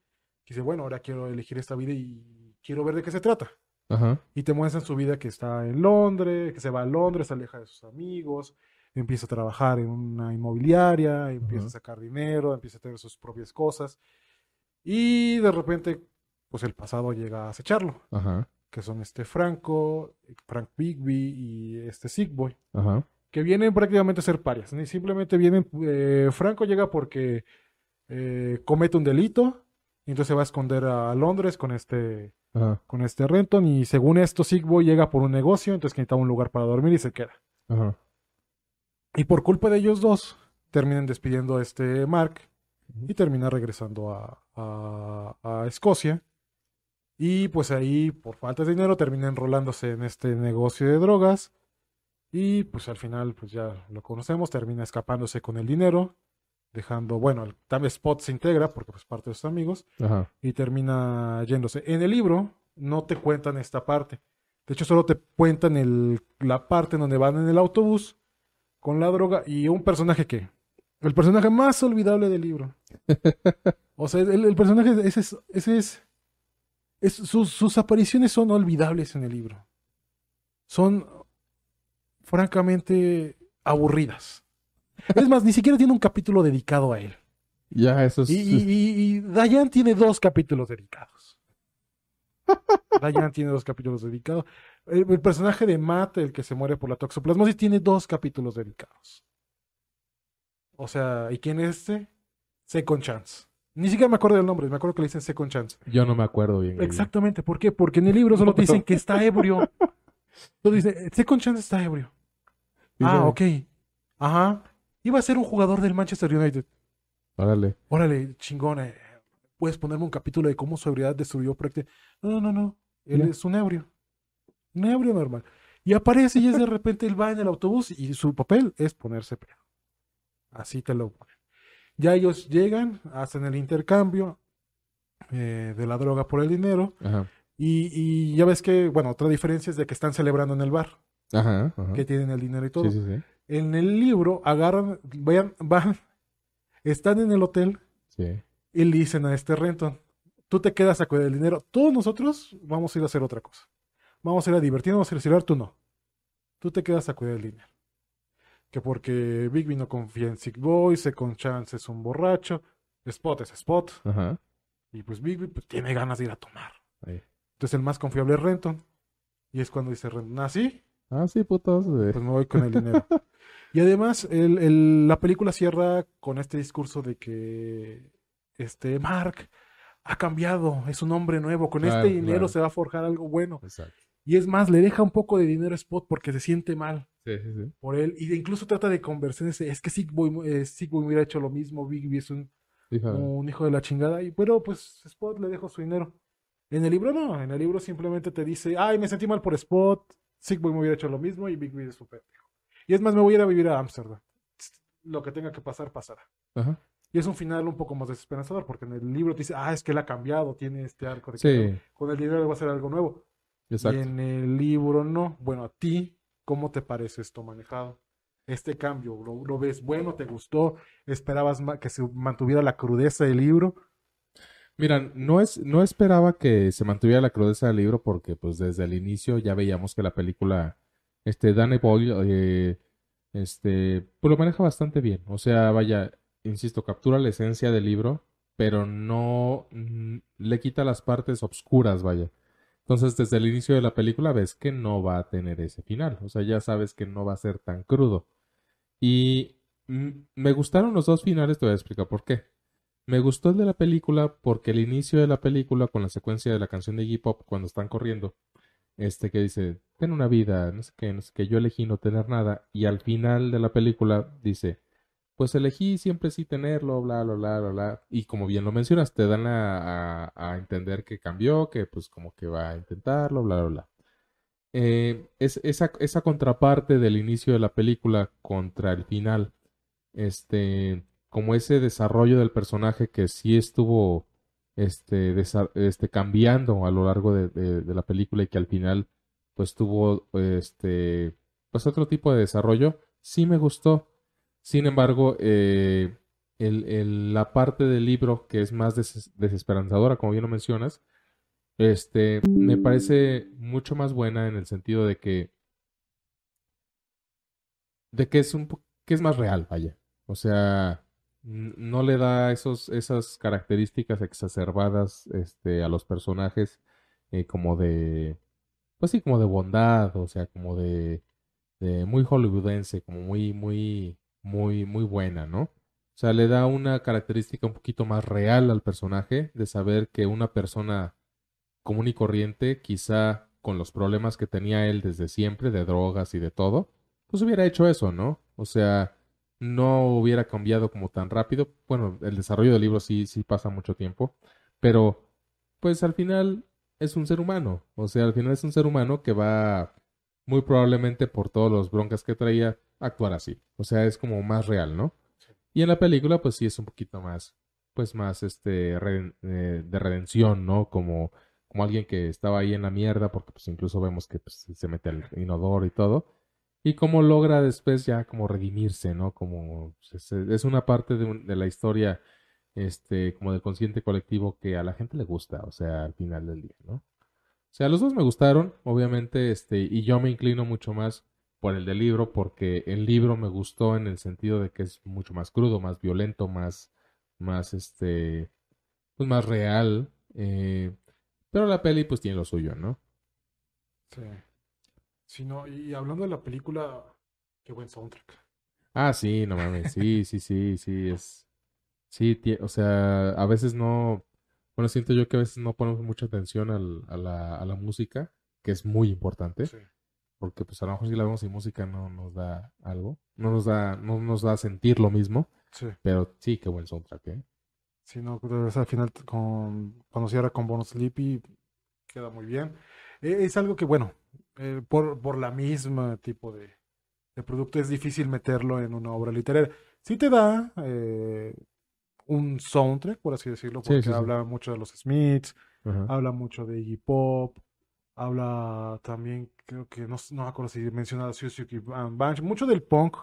y dice, bueno, ahora quiero elegir esta vida y quiero ver de qué se trata. Ajá. Y te muestran su vida que está en Londres, que se va a Londres, se aleja de sus amigos, empieza a trabajar en una inmobiliaria, empieza Ajá. a sacar dinero, empieza a tener sus propias cosas. Y de repente, pues el pasado llega a acecharlo, Ajá. que son este Franco, Frank Bigby y este Sigboy, que vienen prácticamente a ser parias. Ni simplemente vienen, eh, Franco llega porque eh, comete un delito, y entonces se va a esconder a Londres con este Ajá. con este Renton y según esto Sigboy llega por un negocio, entonces que necesitaba un lugar para dormir y se queda. Ajá. Y por culpa de ellos dos, terminan despidiendo a este Mark y termina regresando a, a- a Escocia. Y pues ahí, por falta de dinero, termina enrolándose en este negocio de drogas. Y pues al final, pues ya lo conocemos, termina escapándose con el dinero, dejando, bueno, el, también Spot se integra porque pues parte de sus amigos Ajá. y termina yéndose. En el libro no te cuentan esta parte. De hecho, solo te cuentan el, la parte en donde van en el autobús con la droga y un personaje que... El personaje más olvidable del libro. O sea, el, el personaje, ese es... Ese es, es- sus, sus apariciones son olvidables en el libro. Son francamente aburridas. Es más, ni siquiera tiene un capítulo dedicado a él. Ya, eso es. Y, y, y- y Dayan tiene dos capítulos dedicados. Dayan tiene dos capítulos dedicados. El, el personaje de Matt, el que se muere por la toxoplasmosis, tiene dos capítulos dedicados. O sea, ¿y quién es este? Second Chance. Ni siquiera me acuerdo del nombre, me acuerdo que le dicen Second Chance. Yo no me acuerdo bien. Exactamente, ¿por qué? Porque en el libro solo te dicen que está ebrio. Solo dice, Second Chance está ebrio. Ah, ok. Ajá. Iba a ser un jugador del Manchester United. Órale. Órale, chingón, eh, puedes ponerme un capítulo de cómo su ebriedad destruyó prácticamente. No, no, no, no. Él Ya. es un ebrio. Un ebrio normal. Y aparece y es de repente él va en el autobús y su papel es ponerse pedo. Así te lo ponen. Ya ellos llegan, hacen el intercambio eh, de la droga por el dinero. Ajá. Y, y ya ves que, bueno, otra diferencia es de que están celebrando en el bar, Ajá. Ajá. que tienen el dinero y todo. Sí, sí, sí. En el libro agarran, vayan, van, están en el hotel Sí. y le dicen a este Renton, tú te quedas a cuidar del dinero, todos nosotros vamos a ir a hacer otra cosa. Vamos a ir a divertirnos, vamos a ir a celebrar, tú no. Tú te quedas a cuidar del dinero. Que porque Bigby no confía en Sick Boy, Second Chance es un borracho, Spot es Spot, Ajá. y pues Bigby pues, tiene ganas de ir a tomar. Entonces el más confiable es Renton. Y es cuando dice Renton, ¿ah, sí? Ah, sí, putos. Pues me voy con el dinero. y además, el- el- la película cierra con este discurso de que este Mark ha cambiado, es un hombre nuevo, con Claro, este dinero claro. se va a forjar algo bueno. Exacto. Y es más, le deja un poco de dinero a Spot porque se siente mal Sí, sí, sí. por él. Y incluso trata de convencerse, es que Sick Boy, eh, hubiera hecho lo mismo, Bigby es un hijo de la chingada. Y pero pues Spot le dejó su dinero. En el libro no, en el libro simplemente te dice, ay, me sentí mal por Spot, Boy me hubiera hecho lo mismo y Bigby es su pendejo. Y es más, me voy a ir a vivir a Ámsterdam. Lo que tenga que pasar, pasará. Ajá. Y es un final un poco más desesperanzador, porque en el libro te dice, ah, es que él ha cambiado, tiene este arco de que con el dinero va a hacer algo nuevo. exacto. Y en el libro no. Bueno, a ti, ¿cómo te parece esto manejado? Este cambio, ¿lo, lo ves bueno? ¿Te gustó? ¿Esperabas que se mantuviera la crudeza del libro? Mira, no es, no esperaba que se mantuviera la crudeza del libro porque pues desde el inicio ya veíamos que la película, este, Danny Boyle, eh, este, pues lo maneja bastante bien. O sea, vaya, insisto, captura la esencia del libro, pero no mm, le quita las partes obscuras, vaya. Entonces, desde el inicio de la película ves que no va a tener ese final. O sea, ya sabes que no va a ser tan crudo. Y mm, me gustaron los dos finales, te voy a explicar por qué. Me gustó el de la película porque el inicio de la película con la secuencia de la canción de Iggy Pop cuando están corriendo, este que dice, ten una vida, no sé qué, no sé qué, yo elegí no tener nada, y al final de la película dice, pues elegí siempre sí tenerlo, bla, bla, bla, bla, bla, y como bien lo mencionas, te dan a entender que cambió, que pues como que va a intentarlo, bla, bla, bla. Eh, es, esa, esa contraparte del inicio de la película contra el final, este, como ese desarrollo del personaje que sí estuvo este, este, cambiando a lo largo de, la película y que al final pues tuvo este, pues otro tipo de desarrollo, sí me gustó. Sin embargo, eh, el- la parte del libro que es más des- desesperanzadora, como bien lo mencionas, este, me parece mucho más buena en el sentido de que de que es un que es más real, vaya. O sea, no le da esos, esas características exacerbadas este, a los personajes eh, como de, pues sí, como de bondad, o sea, como de, de muy hollywoodense, como muy, muy, muy, muy buena, ¿no? O sea, le da una característica un poquito más real al personaje de saber que una persona común y corriente, quizá con los problemas que tenía él desde siempre, de drogas y de todo, pues hubiera hecho eso, ¿no? O sea, no hubiera cambiado como tan rápido. Bueno, el desarrollo del libro sí, sí pasa mucho tiempo, pero pues al final es un ser humano. O sea, al final es un ser humano que va muy probablemente por todos los broncas que traía a actuar así. O sea, es como más real, ¿no? Y en la película, pues sí es un poquito más, pues más este reden- eh, de redención, ¿no? Como, como alguien que estaba ahí en la mierda, porque pues incluso vemos que pues, se mete al inodoro y todo. Y cómo logra después ya como redimirse, ¿no? Como pues, es, una parte de, un- de la historia, este, como del consciente colectivo que a la gente le gusta, o sea, al final del día, ¿no? O sea, los dos me gustaron, obviamente, este, y yo me inclino mucho más por el del libro, porque el libro me gustó en el sentido de que es mucho más crudo, más violento, más, más, este, pues más real, eh, pero la peli pues tiene lo suyo, ¿no? Sí. Sí, no, y hablando de la película, qué buen soundtrack. Ah, sí, no mames, sí, sí, sí, sí, es, sí, o sea, a veces no, bueno, siento yo que a veces no ponemos mucha atención al- a la, a la música, que es muy importante. Sí. porque pues a lo mejor si la vemos sin música no nos da algo, no nos da, no nos da sentir lo mismo, Sí. pero sí, qué buen soundtrack, ¿eh? Sí, no, pero al final con, cuando cierra con Bonus Sleepy queda muy bien. Eh, es algo que, bueno, eh, por, por la misma tipo de, de producto es difícil meterlo en una obra literaria. Sí te da eh, un soundtrack, por así decirlo, porque sí, sí. habla mucho de los Smiths, Ajá. habla mucho de Iggy Pop, habla también, creo que, no, no me acuerdo si menciona a Suzuki Banch, mucho del punk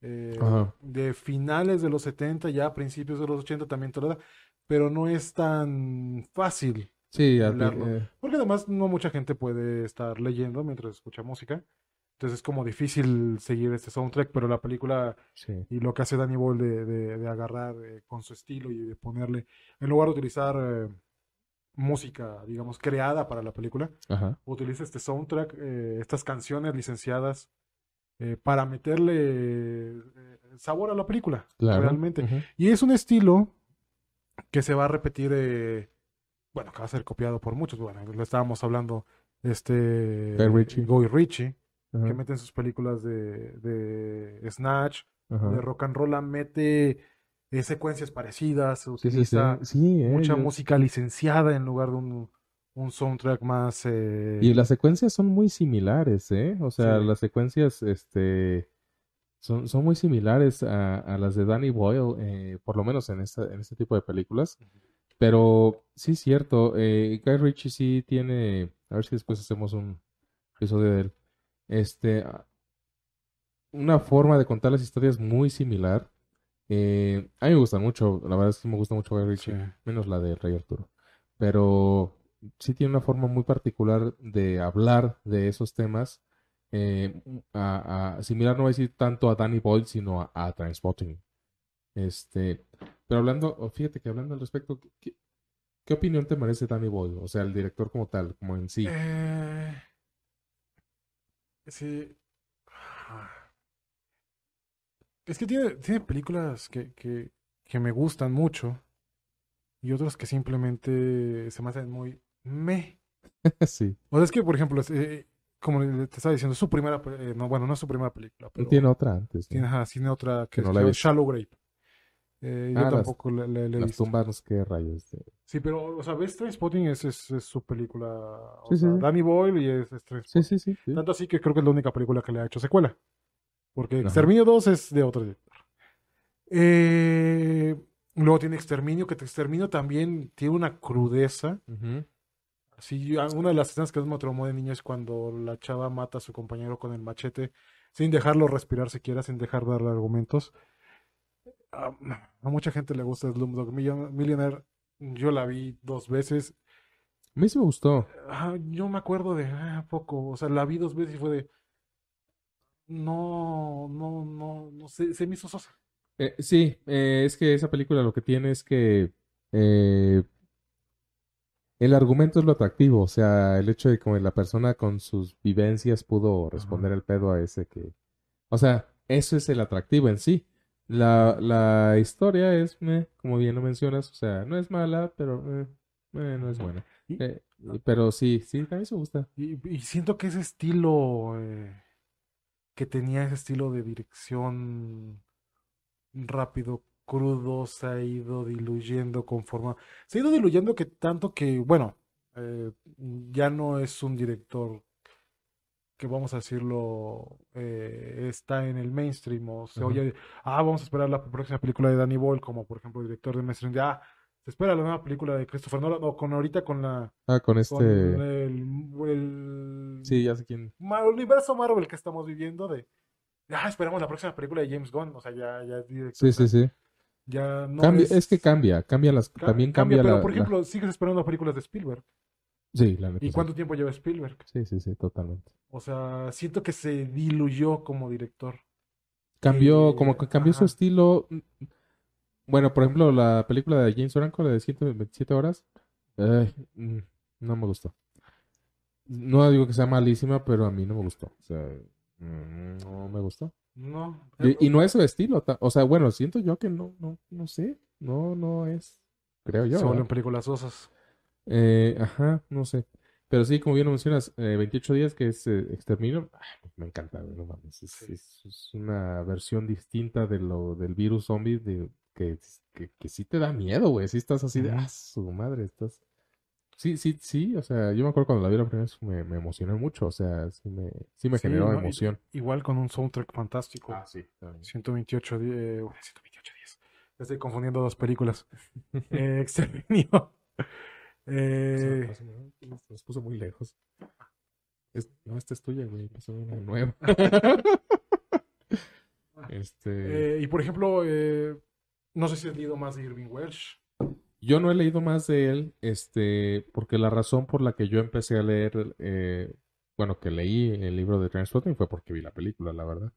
eh, de finales de los 70, ya a principios de los 80 también tolera, pero no es tan fácil. Sí, Hablarlo. eh, Porque además no mucha gente puede estar leyendo mientras escucha música. Entonces es como difícil seguir este soundtrack, pero la película sí. y lo que hace Danny Boyle de, de- de agarrar eh, con su estilo y de ponerle, en lugar de utilizar eh, música, digamos, creada para la película, Ajá. utiliza este soundtrack, eh, estas canciones licenciadas para meterle sabor a la película, Claro. realmente. Y es un estilo que se va a repetir, bueno, que va a ser copiado por muchos. Bueno, lo estábamos hablando, este. Guy Ritchie, Ajá. que mete en sus películas de, de Snatch, de rock and roll, mete eh, secuencias parecidas, se Sí, sí, sí. utiliza eh, mucha yo- música licenciada en lugar de un, un soundtrack más... eh, Y las secuencias son muy similares, ¿eh? O sea, las secuencias, este, son, son muy similares a, a las de Danny Boyle, eh, por lo menos en esta, en este tipo de películas. Pero sí es cierto, eh, Guy Ritchie sí tiene, a ver si después hacemos un episodio de él, este, ah, una forma de contar las historias muy similar. Eh, a mí me gusta mucho, la verdad es que me gusta mucho Guy Ritchie, Sí. menos la de Rey Arturo. Pero sí tiene una forma muy particular de hablar de esos temas. eh, a, a- similar, no voy a decir tanto a Danny Boyle, sino a, a Trainspotting. Este, pero hablando, fíjate que hablando al respecto, ¿qué, qué opinión te merece Danny Boyle? O sea, el director como tal, como en sí. Eh, sí. Es que tiene, tiene películas que, que, que me gustan mucho y otras que simplemente se me hacen muy me. sí. O sea, es que, por ejemplo, es, eh, como te estaba diciendo, es su primera, eh, no, bueno, no es su primera película, pero Tiene otra antes, ¿no? tiene, ajá, tiene otra que, Que no la visto. Shallow Grave. Eh, yo Ah, las- tampoco le, le- le he Las visto. tumbas, qué rayos. de- Sí, pero, o sea, ves Trainspotting es, es, es su película. O Sí, sea, sí. Danny Boyle y es, es Sí, sí, sí. sí. Tanto así que creo que es la única película que le ha hecho secuela. Porque Ajá. Exterminio 2 es de otro director. Eh, luego tiene Exterminio, que Exterminio también tiene una crudeza. Así, una de las escenas que más me de niño es cuando la chava mata a su compañero con el machete, sin dejarlo respirar siquiera, sin dejar darle argumentos. A, a mucha gente le gusta Slumdog Million- Millionaire. Yo la vi dos veces. A mí sí me gustó. Ah, yo me acuerdo de ah, poco, o sea, la vi dos veces y fue de no, no, no, no sé, se me hizo sosa. Eh, sí, eh, es que esa película lo que tiene es que eh, el argumento es lo atractivo, o sea, el hecho de que la persona con sus vivencias pudo responder el pedo a ese que... O sea, eso es el atractivo en sí. La, la historia es, meh, como bien lo mencionas, o sea, no es mala, pero eh, eh, no es buena. Eh, pero sí, sí, también me gusta. y- y siento que ese estilo eh, que tenía ese estilo de dirección rápido, crudo, se ha ido diluyendo conforme... Se ha ido diluyendo que tanto que, bueno, eh, ya no es un director que vamos a decirlo, eh, está en el mainstream o se oye, ah, vamos a esperar la próxima película de Danny Boyle, como por ejemplo el director de mainstream, de, ah, se espera la nueva película de Christopher Nolan, o con ahorita con la, Ah, con con este... el, el Sí, ya sé quién. ma- universo Marvel que estamos viviendo de, ah, esperamos la próxima película de James Gunn, o sea, ya, ya es director, Sí, sí, sí. ya no Cambia, es, es que cambia, cambia las... ca- También cambia, pero la... por la- ejemplo, sigues esperando películas de Spielberg, Sí, la neta, ¿y sí. cuánto tiempo lleva Spielberg? Sí, sí, sí, totalmente. O sea, siento que se diluyó como director. Cambió, Eh, como que cambió su estilo. Bueno, por ejemplo, la película de James Franco, la de 127 horas, mm, no me gustó. No digo que sea malísima, pero a mí no me gustó. O sea, mm, no me gustó. No. Y, y no es su estilo. O sea, bueno, siento yo que no, no, no sé. No, no es. Creo yo. se vuelven películas sosas. Eh, ajá, no sé. Pero sí, como bien lo mencionas, eh, 28 días que es eh, Exterminio, me encanta, no mames. Es, Sí. es- es una versión distinta de lo del virus zombie de, que, que, que sí te da miedo, güey. Sí estás así de, ah, su madre, estás... Sí, sí, sí, o sea, yo me acuerdo cuando la vi la primera vez me, me emocioné mucho, o sea, sí me, sí me Sí, generó emoción. Igual con un soundtrack fantástico. Ah, sí, también. 128 días. 128 días. Estoy confundiendo dos películas. eh, Exterminio. Eh, pásame, Nos puso muy lejos. Es- no, esta es tuya, güey. Pásame una nueva. Este... Eh, y por ejemplo, eh, no sé si has leído más de Irving Welsh. Yo no he leído más de él, este, porque la razón por la que yo empecé a leer, eh, bueno, que leí el libro de Transporting fue porque vi la película, la verdad.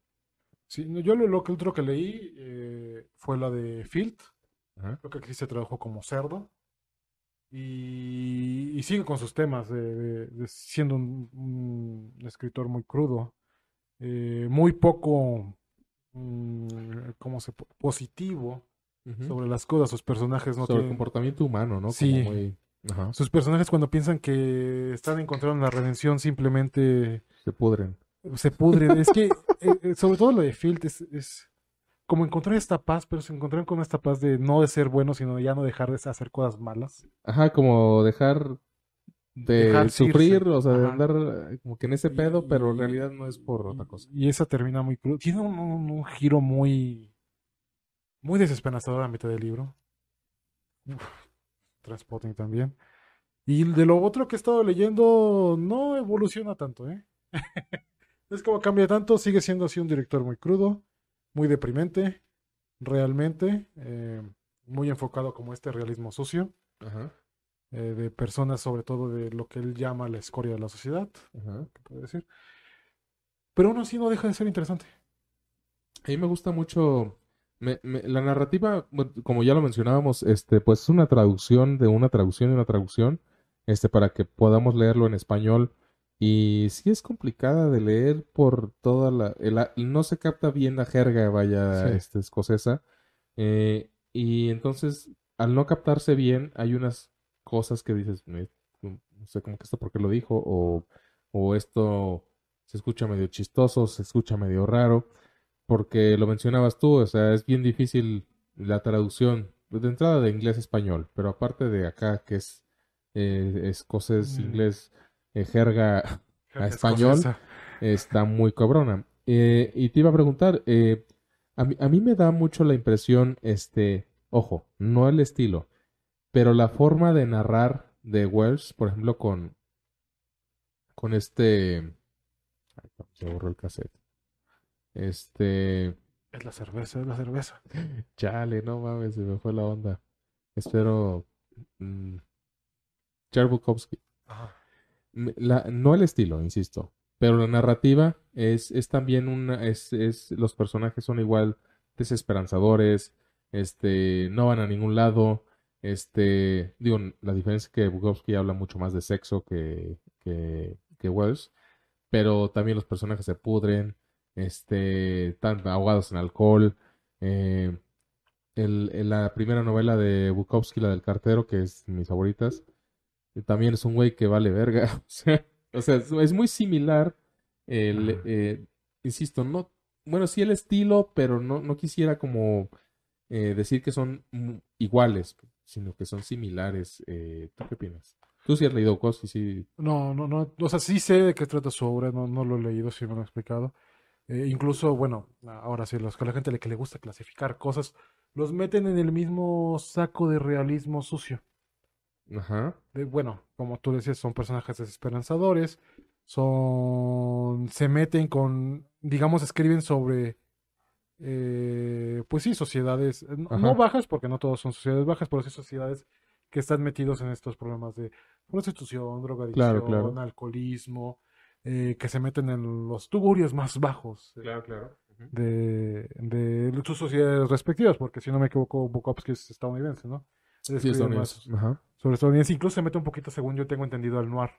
Sí, no, yo lo, lo que otro que leí fue la de Field. Ajá. Creo que aquí se tradujo como cerdo. Y, y sigue con sus temas, de, de- de siendo un, un escritor muy crudo, eh, muy poco, mm, ¿cómo se po- positivo sobre las cosas. Sus personajes no Sobre el comportamiento humano, ¿no? Sí. Como muy... Ajá. Sus personajes cuando piensan que están encontrando la redención simplemente Se pudren. se pudren. Es que, eh, eh, sobre todo lo de Field es, es como encontrar esta paz, pero se encontraron con esta paz de no de ser bueno, sino ya no dejar de hacer cosas malas. Ajá, como dejar de Dejarse sufrir, irse. o sea, de andar eh, como que en ese pedo, pero en realidad no es por otra cosa. Y esa termina muy crudo. Tiene un, un- un giro muy, muy desesperanzador a mitad del libro. Uf, Transpotting también. Y de lo otro que he estado leyendo, no evoluciona tanto, ¿eh? es como cambia tanto, sigue siendo así un director muy crudo, muy deprimente, realmente, eh, muy enfocado como este realismo sucio, Ajá, eh, de personas sobre todo de lo que él llama la escoria de la sociedad, ajá. que puede decir. Pero aún así no deja de ser interesante. A mí me gusta mucho me- me- la narrativa, como ya lo mencionábamos, este, pues es una traducción de una traducción de una traducción, este, para que podamos leerlo en español. Y sí es complicada de leer por toda la, el- no se capta bien la jerga, vaya, Sí. este, escocesa. Eh, y entonces, al no captarse bien, hay unas cosas que dices, "Me- no sé, como que esto por qué lo dijo, o, o esto se escucha medio chistoso, se escucha medio raro porque lo mencionabas tú, o sea, es bien difícil la traducción de entrada de inglés a español, pero aparte de acá que es eh, escocés, Mm. inglés, eh, jerga, Jerga español. está muy cabrona. Eh, y te iba a preguntar, eh, a mí, a mí me da mucho la impresión, este, ojo, no el estilo, pero la forma de narrar de Wells, por ejemplo, con, con este, ay, se borró el cassette. Este, Es la cerveza, es la cerveza. chale, no mames, se me fue la onda. Espero, mm, Charles Bukowski. Ajá. La- no el estilo, insisto, pero la narrativa es, es también una, es, es, los personajes son igual desesperanzadores, este, no van a ningún lado, este, digo, la diferencia es que Bukowski habla mucho más de sexo que, que, que Wells, pero también los personajes se pudren, este, están ahogados en alcohol, eh, el, el- la primera novela de Bukowski, la del cartero, que es mis favoritas, también es un güey que vale verga. O sea, o sea, es, muy similar. El, eh, insisto, no. Bueno, sí el estilo, pero no, no quisiera como eh, decir que son iguales, sino que son similares. Eh, ¿tú qué opinas? Tú sí has leído Bukowski, sí. No, no, no. O sea, sí sé de qué trata su obra, no, no lo he leído, sí me lo han explicado. Eh, incluso, bueno, ahora sí, los, con la gente que le gusta clasificar cosas, los meten en el mismo saco de realismo sucio. Ajá. De, bueno, como tú decías, son personajes desesperanzadores, son, se meten con, digamos, escriben sobre, eh, pues sí, sociedades, no, bajas, porque no todos son sociedades bajas, pero sí sociedades que están metidos en estos problemas de prostitución, drogadicción, claro. alcoholismo, eh, que se meten en los tuburios más bajos eh, Claro, claro. de, de sus sociedades respectivas, porque si no me equivoco, Bukowski es estadounidense, ¿no? Sí, estadounidense. Ajá. sobre estadounidense, incluso se mete un poquito, según yo tengo entendido, al noir.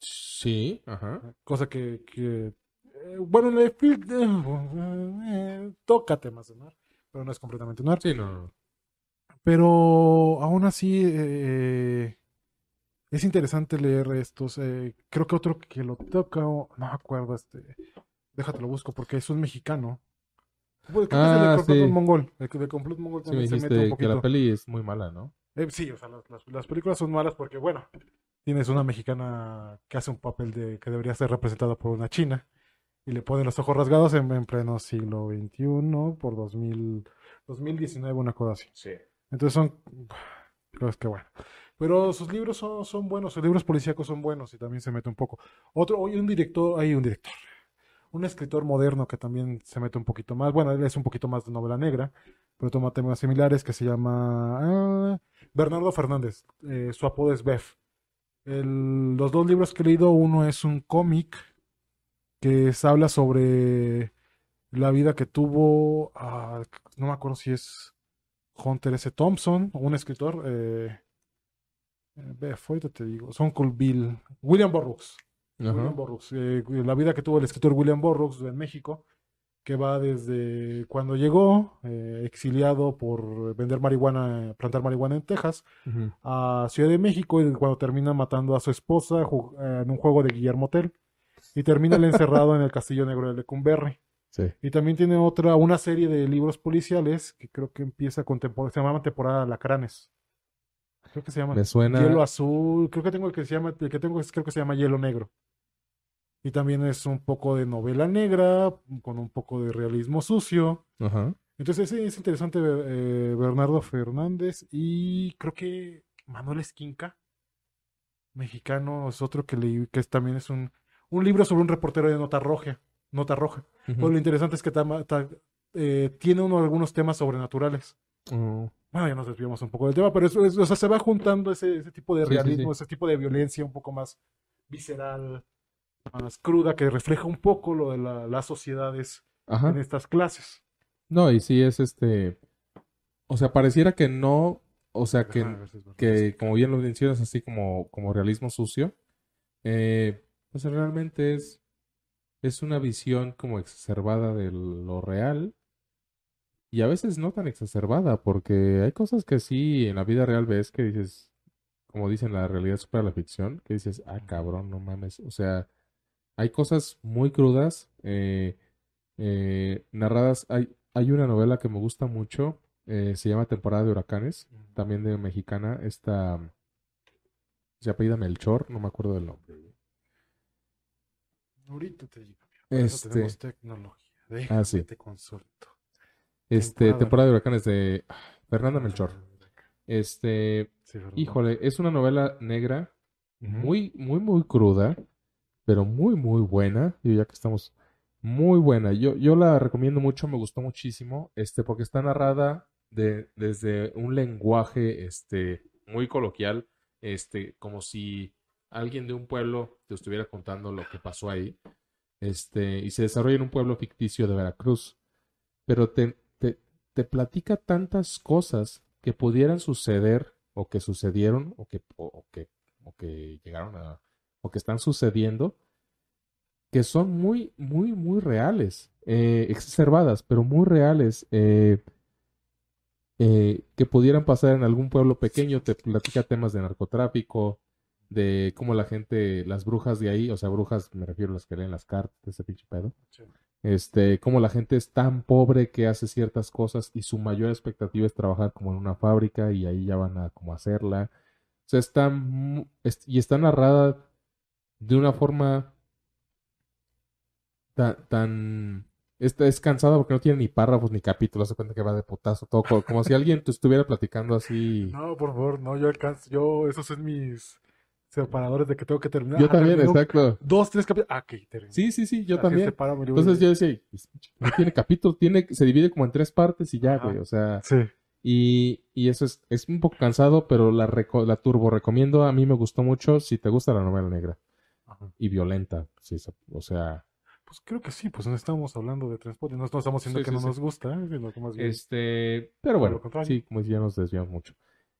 Sí, ajá. Cosa que, que eh, bueno, le eh, eh, toca temas de noir, pero no es completamente noir. Sí, no, no. Pero aún así eh, es interesante leer estos. eh, creo que otro que lo toca, no me acuerdo, este, déjate lo busco porque es un mexicano. Pues, creo que es el de Ah, complot sí. mongol. El de complot mongol Sí me se mete un dijiste que la poquito. peli es muy mala, ¿no? Eh, sí, o sea, las, las- las películas son malas porque, bueno, tienes una mexicana que hace un papel de que debería ser representada por una china y le ponen los ojos rasgados en, en pleno siglo XXI por 2000, 2019, una cosa así. Sí. Entonces son cosas que bueno. Pero sus libros son, son buenos, sus libros policíacos son buenos y también se mete un poco. Otro, hoy un director, hay un director, un escritor moderno que también se mete un poquito más, bueno, él es un poquito más de novela negra, pero toma temas similares que se llama ah, Bernardo Fernández, eh, su apodo es Bef. Los dos libros que he leído, uno es un cómic que habla sobre la vida que tuvo, ah, no me acuerdo si es Hunter S. Thompson, un escritor, eh, eh, Bef, ahorita te digo, son Bill, William Burroughs. William Burroughs, eh, la vida que tuvo el escritor William Burroughs en México, que va desde cuando llegó, eh, exiliado por vender marihuana, plantar marihuana en Texas, a Ciudad de México y cuando termina matando a su esposa en un juego de Guillermo Tell y termina él encerrado en el Castillo Negro de Lecumberri. Sí. Y también tiene otra, una serie de libros policiales que creo que empieza con temporada, se llama temporada Lacranes. Creo que se llama Me suena. Hielo Azul, creo que tengo el que se llama, el que tengo es- creo que se llama Hielo Negro. Y también es un poco de novela negra, con un poco de realismo sucio. Ajá. Entonces sí, es interesante eh, Bernardo Fernández y creo que Manuel Esquinca, mexicano, es otro que leí, que es- también es un, un libro sobre un reportero de nota roja. Nota roja. Pues lo interesante es que ta- eh, tiene uno algunos temas sobrenaturales. Oh, Bueno, ya nos desviamos un poco del tema, pero eso es, o sea, se va juntando ese, ese tipo de Sí, sí, realismo, sí. ese tipo de violencia un poco más visceral, más cruda, que refleja un poco lo de la- las sociedades Ajá. en estas clases. No, y sí es este. O sea, pareciera que no. O sea, que, que como bien lo mencionas, así como, como realismo sucio. eh, pues realmente es. Es una visión como exacerbada de lo real. Y a veces no tan exacerbada, porque hay cosas que sí en la vida real ves que dices. Como dicen, la realidad supera la ficción. Que dices, ah, cabrón, no mames. O sea, hay cosas muy crudas. eh, eh, narradas. Hay, hay una novela que me gusta mucho, eh, se llama Temporada de Huracanes, también de mexicana. Esta se apellida Melchor, no me acuerdo del nombre. Ahorita te digo. Este- tenemos tecnología. Déjame Ah, sí. te consulto. Este, Temporada. Temporada de Huracanes de ah, Fernanda Melchor. Este, Sí, híjole, es una novela negra, muy, muy, muy cruda, pero muy, muy buena. Y ya que estamos, muy buena. Yo, yo la recomiendo mucho, me gustó muchísimo, este, porque está narrada de, desde un lenguaje, este, muy coloquial, este, como si alguien de un pueblo te estuviera contando lo que pasó ahí. Este, y se desarrolla en un pueblo ficticio de Veracruz. Pero te, te, platica tantas cosas que pudieran suceder, o que sucedieron, o que llegaron a, o que están sucediendo, que son muy, muy, muy reales, eh, exacerbadas, pero muy reales, eh, eh, que pudieran pasar en algún pueblo pequeño, te platica temas de narcotráfico, de cómo la gente, las brujas de ahí, o sea, brujas, me refiero a las que leen las cartas, ese pinche pedo, Sí. Este, cómo la gente es tan pobre que hace ciertas cosas y su mayor expectativa es trabajar como en una fábrica y ahí ya van a como hacerla. O sea, está y está narrada de una forma tan, tan esta es cansada porque no tiene ni párrafos ni capítulos, se cuenta que va de putazo todo, co- como, si alguien te estuviera platicando así. No, por favor, no, yo alcanzo, yo, esos son mis separadores de que tengo que terminar. Yo también, termino exacto. Dos, tres capítulos. Ah, ok, termino. Sí, sí, sí, yo Así también. Entonces yo decía, "Pues, no tiene capítulo, tiene, se divide como en tres partes y ya, Ajá. güey, o sea, Sí. y, y eso es, es un poco cansado, pero la, reco- la turbo recomiendo, a mí me gustó mucho si te gusta la novela negra Ajá. y violenta, sí, o sea, Pues creo que sí, pues no estamos hablando de transporte, no, no estamos diciendo Sí, que sí, no sí. nos gusta, ¿eh? sino que más bien- este, pero bueno, sí, como ya nos desviamos mucho.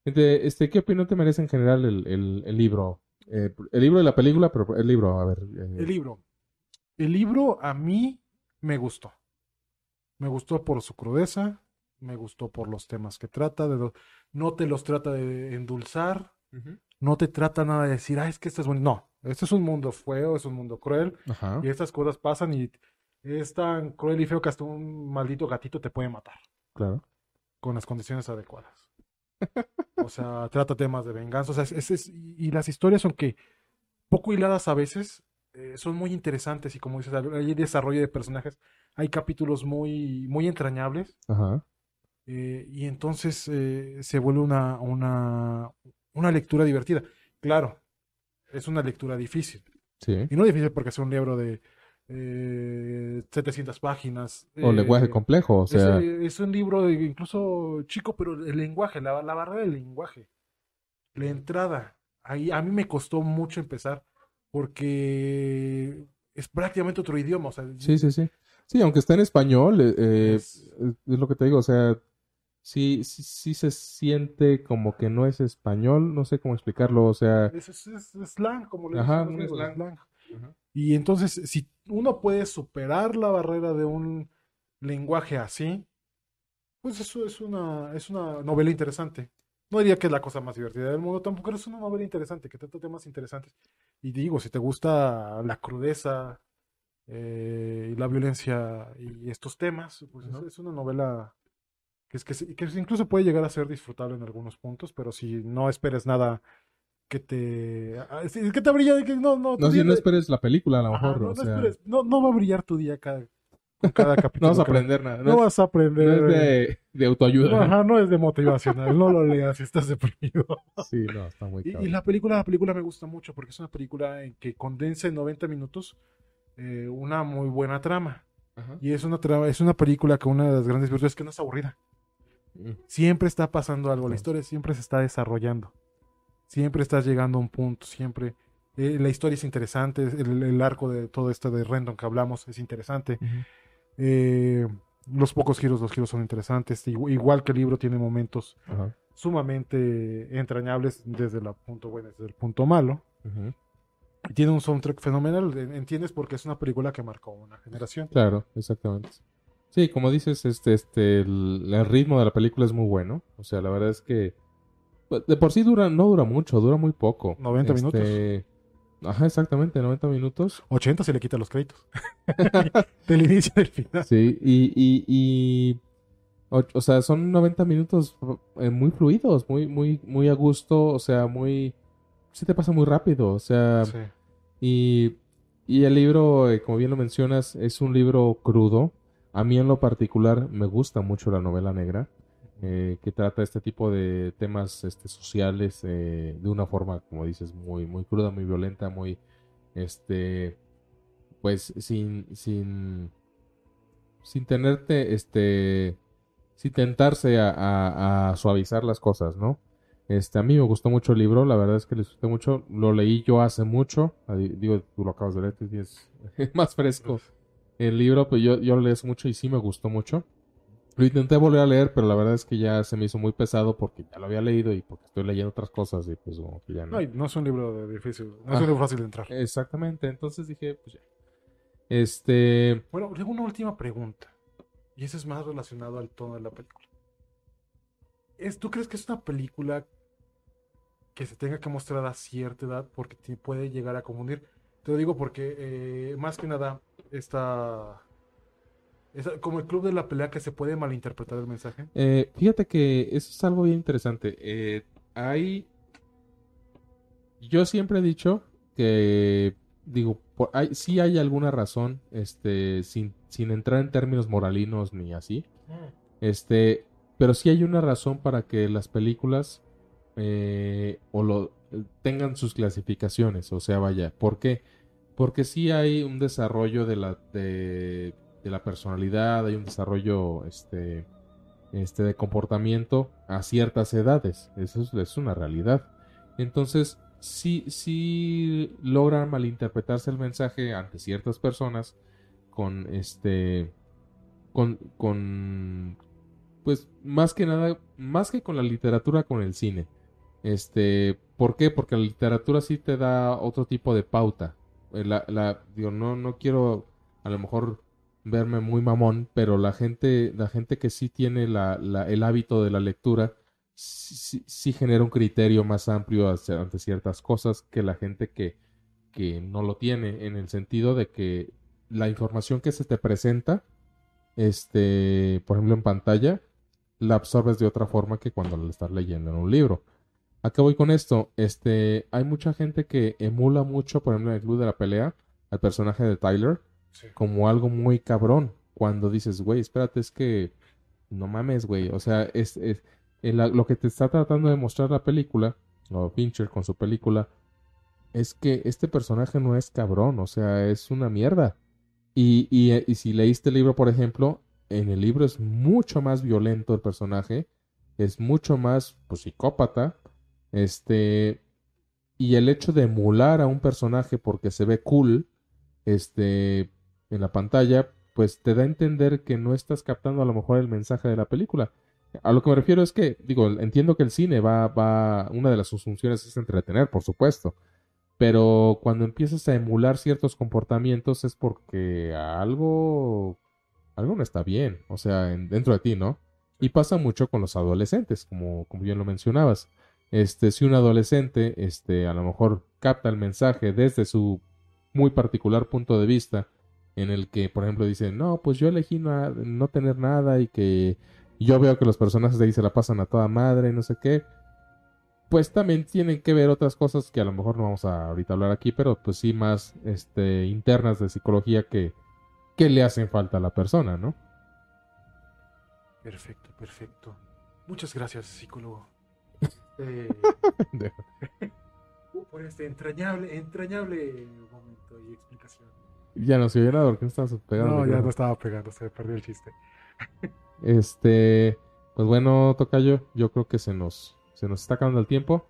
Este, este, ¿qué opinión te merece en general el, el, el libro? Eh, el libro de la película, pero el libro, a ver. eh, El libro. El libro a mí me gustó. Me gustó por su crudeza, me gustó por los temas que trata, de lo- no te los trata de endulzar, no te trata nada de decir, ah, es que esto es bueno. No, este es un mundo feo, es un mundo cruel, Ajá, y estas cosas pasan y es tan cruel y feo que hasta un maldito gatito te puede matar claro. con las condiciones adecuadas. O sea, trata temas de venganza. O sea, es- es- es- y las historias son que poco hiladas a veces, eh, son muy interesantes y como dices, hay desarrollo de personajes, hay capítulos muy, muy entrañables Ajá, eh, y entonces eh, se vuelve una, una, una lectura divertida. Claro, es una lectura difícil. sí. Y no difícil porque es un libro de eh, 700 páginas. O eh, lenguaje complejo, o sea, eh, es un libro de- incluso chico, pero el lenguaje, la, la barrera del lenguaje, la entrada, ahí a mí me costó mucho empezar porque es prácticamente otro idioma, o sea, sí, sí, sí. Sí, aunque está en español, eh, eh, es- es lo que te digo, o sea, sí, sí, sí se siente como que no es español, no sé cómo explicarlo, o sea, es, es- slang, como le Ajá, dicen gringos, slang. slang. Y entonces, si uno puede superar la barrera de un lenguaje así, pues eso es una, es una novela interesante. No diría que es la cosa más divertida del mundo tampoco, pero es una novela interesante que trata temas interesantes. Y digo, si te gusta la crudeza eh, y la violencia y estos temas, pues es, una novela que, es, que, que incluso puede llegar a ser disfrutable en algunos puntos, pero si no esperes nada que te... ah, sí, que te brilla de que no, no, no, si no esperes la película a lo Ajá, mejor, no, o no sea, esperes, no, no va a brillar tu día cada, con cada no capítulo. vas a aprender nada, No, no es, vas a aprender. no es de, de autoayuda. No, ajá, no es de motivacional, no lo leas si estás deprimido. Sí, no, está muy Y, y la película, la película me gusta mucho porque es una película en que condensa en 90 minutos eh, una muy buena trama. Ajá. Y es una trama, es una película que una de las grandes virtudes es que no es aburrida. Mm. Siempre está pasando algo, la historia siempre se está desarrollando. Siempre estás llegando a un punto, siempre. eh, la historia es interesante, el, el arco de todo esto de Rendon que hablamos es interesante. Eh, los pocos giros, los giros son interesantes. Igu- Igual que el libro tiene momentos sumamente entrañables desde el punto bueno, desde el punto malo. Y tiene un soundtrack fenomenal, en- ¿entiendes? Porque es una película que marcó una generación. Claro, exactamente. Sí, como dices, este, este, el, el ritmo de la película es muy bueno. O sea, la verdad es que de por sí dura, no dura mucho, dura muy poco. 90 Este, Ajá, exactamente, 90 minutos. 80 se le quita los créditos. Del inicio al final. Sí, y, y, y o, o sea, son 90 minutos eh, muy fluidos, muy, muy, muy a gusto, o sea, muy, sí te pasa muy rápido, o sea, Sí. y, y el libro, eh, como bien lo mencionas, es un libro crudo. A mí en lo particular me gusta mucho la novela negra, eh, que trata este tipo de temas este, sociales eh, de una forma, como dices, muy, muy cruda, muy violenta, muy, este, pues sin, sin, sin tenerte, este, sin tentarse a, a- a suavizar las cosas, ¿no? Este, a mí me gustó mucho el libro, la verdad es que lo disfruté mucho, lo leí yo hace mucho, digo, tú lo acabas de leer, tú tienes más fresco el libro, pero yo, yo lo leí hace mucho y sí me gustó mucho. Lo intenté volver a leer, pero la verdad es que ya se me hizo muy pesado porque ya lo había leído y porque estoy leyendo otras cosas y pues como que ya no. No, y no es un libro de difícil, no es Ah. un libro fácil de entrar. Exactamente, entonces dije, pues ya. Este, Bueno, tengo una última pregunta. Y eso es más relacionado al tono de la película. ¿Es, ¿Tú crees que es una película que se tenga que mostrar a cierta edad porque te puede llegar a confundir? Te lo digo porque, eh, más que nada, esta, como el club de la pelea que se puede malinterpretar el mensaje. Eh, fíjate que eso es algo bien interesante. Eh, hay. Yo siempre he dicho que. Digo, por- hay, sí hay alguna razón, este, sin, sin entrar en términos moralinos ni así. Este, pero sí hay una razón para que las películas eh, o lo tengan sus clasificaciones. O sea, vaya, ¿por qué? Porque sí hay un desarrollo de la, de, de la personalidad, hay un desarrollo, este, este, de comportamiento a ciertas edades. Eso es, una realidad. Entonces, sí, sí logran malinterpretarse el mensaje ante ciertas personas con este, con, con, pues, más que nada, más que con la literatura, con el cine. Este, ¿por qué? Porque la literatura sí te da otro tipo de pauta. Eh, La, la, no, no quiero a lo mejor verme muy mamón, pero la gente, la gente que sí tiene el hábito de la lectura, sí, genera un criterio más amplio ante ciertas cosas que la gente que, que no lo tiene, en el sentido de que la información que se te presenta, este, por ejemplo, en pantalla, la absorbes de otra forma que cuando la estás leyendo en un libro. ¿A qué voy con esto? Este, hay mucha gente que emula mucho, por ejemplo, en el club de la pelea, al personaje de Tyler Como algo muy cabrón. Cuando dices, güey, espérate, es que no mames, güey. O sea, es, es el- lo que te está tratando de mostrar la película, o Fincher con su película, es que este personaje no es cabrón, o sea, es una mierda. Y, y, y si leíste el libro, por ejemplo, en el libro es mucho más violento el personaje, es mucho más pues, psicópata, este, y el hecho de emular a un personaje porque se ve cool, este, en la pantalla, pues te da a entender que no estás captando a lo mejor el mensaje de la película. A lo que me refiero es que, digo, entiendo que el cine va, va, una de las sus funciones es entretener, por supuesto. Pero cuando empiezas a emular ciertos comportamientos es porque algo, algo no está bien, o sea, dentro de ti, ¿no? Y pasa mucho con los adolescentes, como, como bien lo mencionabas. Este, si un adolescente, este, a lo mejor capta el mensaje desde su muy particular punto de vista, en el que, por ejemplo, dice, no, pues yo elegí no, no tener nada y que yo veo que los personajes de ahí se la pasan a toda madre y no sé qué, pues también tienen que ver otras cosas que a lo mejor no vamos a ahorita hablar aquí, pero pues sí más este, internas de psicología que, que le hacen falta a la persona, ¿no? Perfecto, perfecto. Muchas gracias, psicólogo. Eh, por este entrañable, entrañable momento y explicación. Ya no se oye nada porque no estabas pegando. No, ya no estaba pegando, se perdió el chiste. Este, pues bueno, Tocayo, yo creo que se nos, se nos está acabando el tiempo.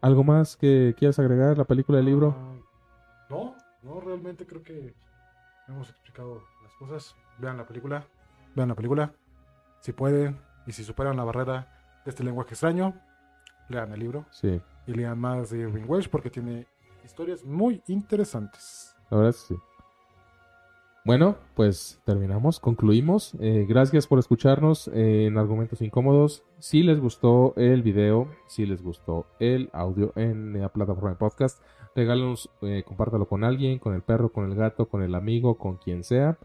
¿Algo más que quieras agregar la película del libro? Ah, no, no, realmente creo que hemos explicado las cosas. Vean la película, vean la película, si pueden, y si superan la barrera de este lenguaje extraño, lean el libro. Sí. Y lean más de Irving Welsh porque tiene historias muy interesantes. La verdad sí. Bueno, pues terminamos, concluimos. Eh, gracias por escucharnos en Argumentos Incómodos. Si les gustó el video, si les gustó el audio en la plataforma de podcast, regálenos, eh, compártalo con alguien, con el perro, con el gato, con el amigo, con quien sea.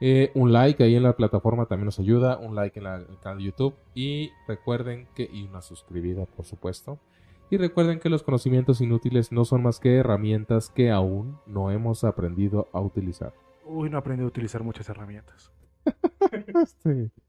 Eh, un like ahí en la plataforma también nos ayuda, un like en, el canal de YouTube y recuerden que, y una suscribida por supuesto, y recuerden que los conocimientos inútiles no son más que herramientas que aún no hemos aprendido a utilizar. Uy, no aprendí a utilizar muchas herramientas.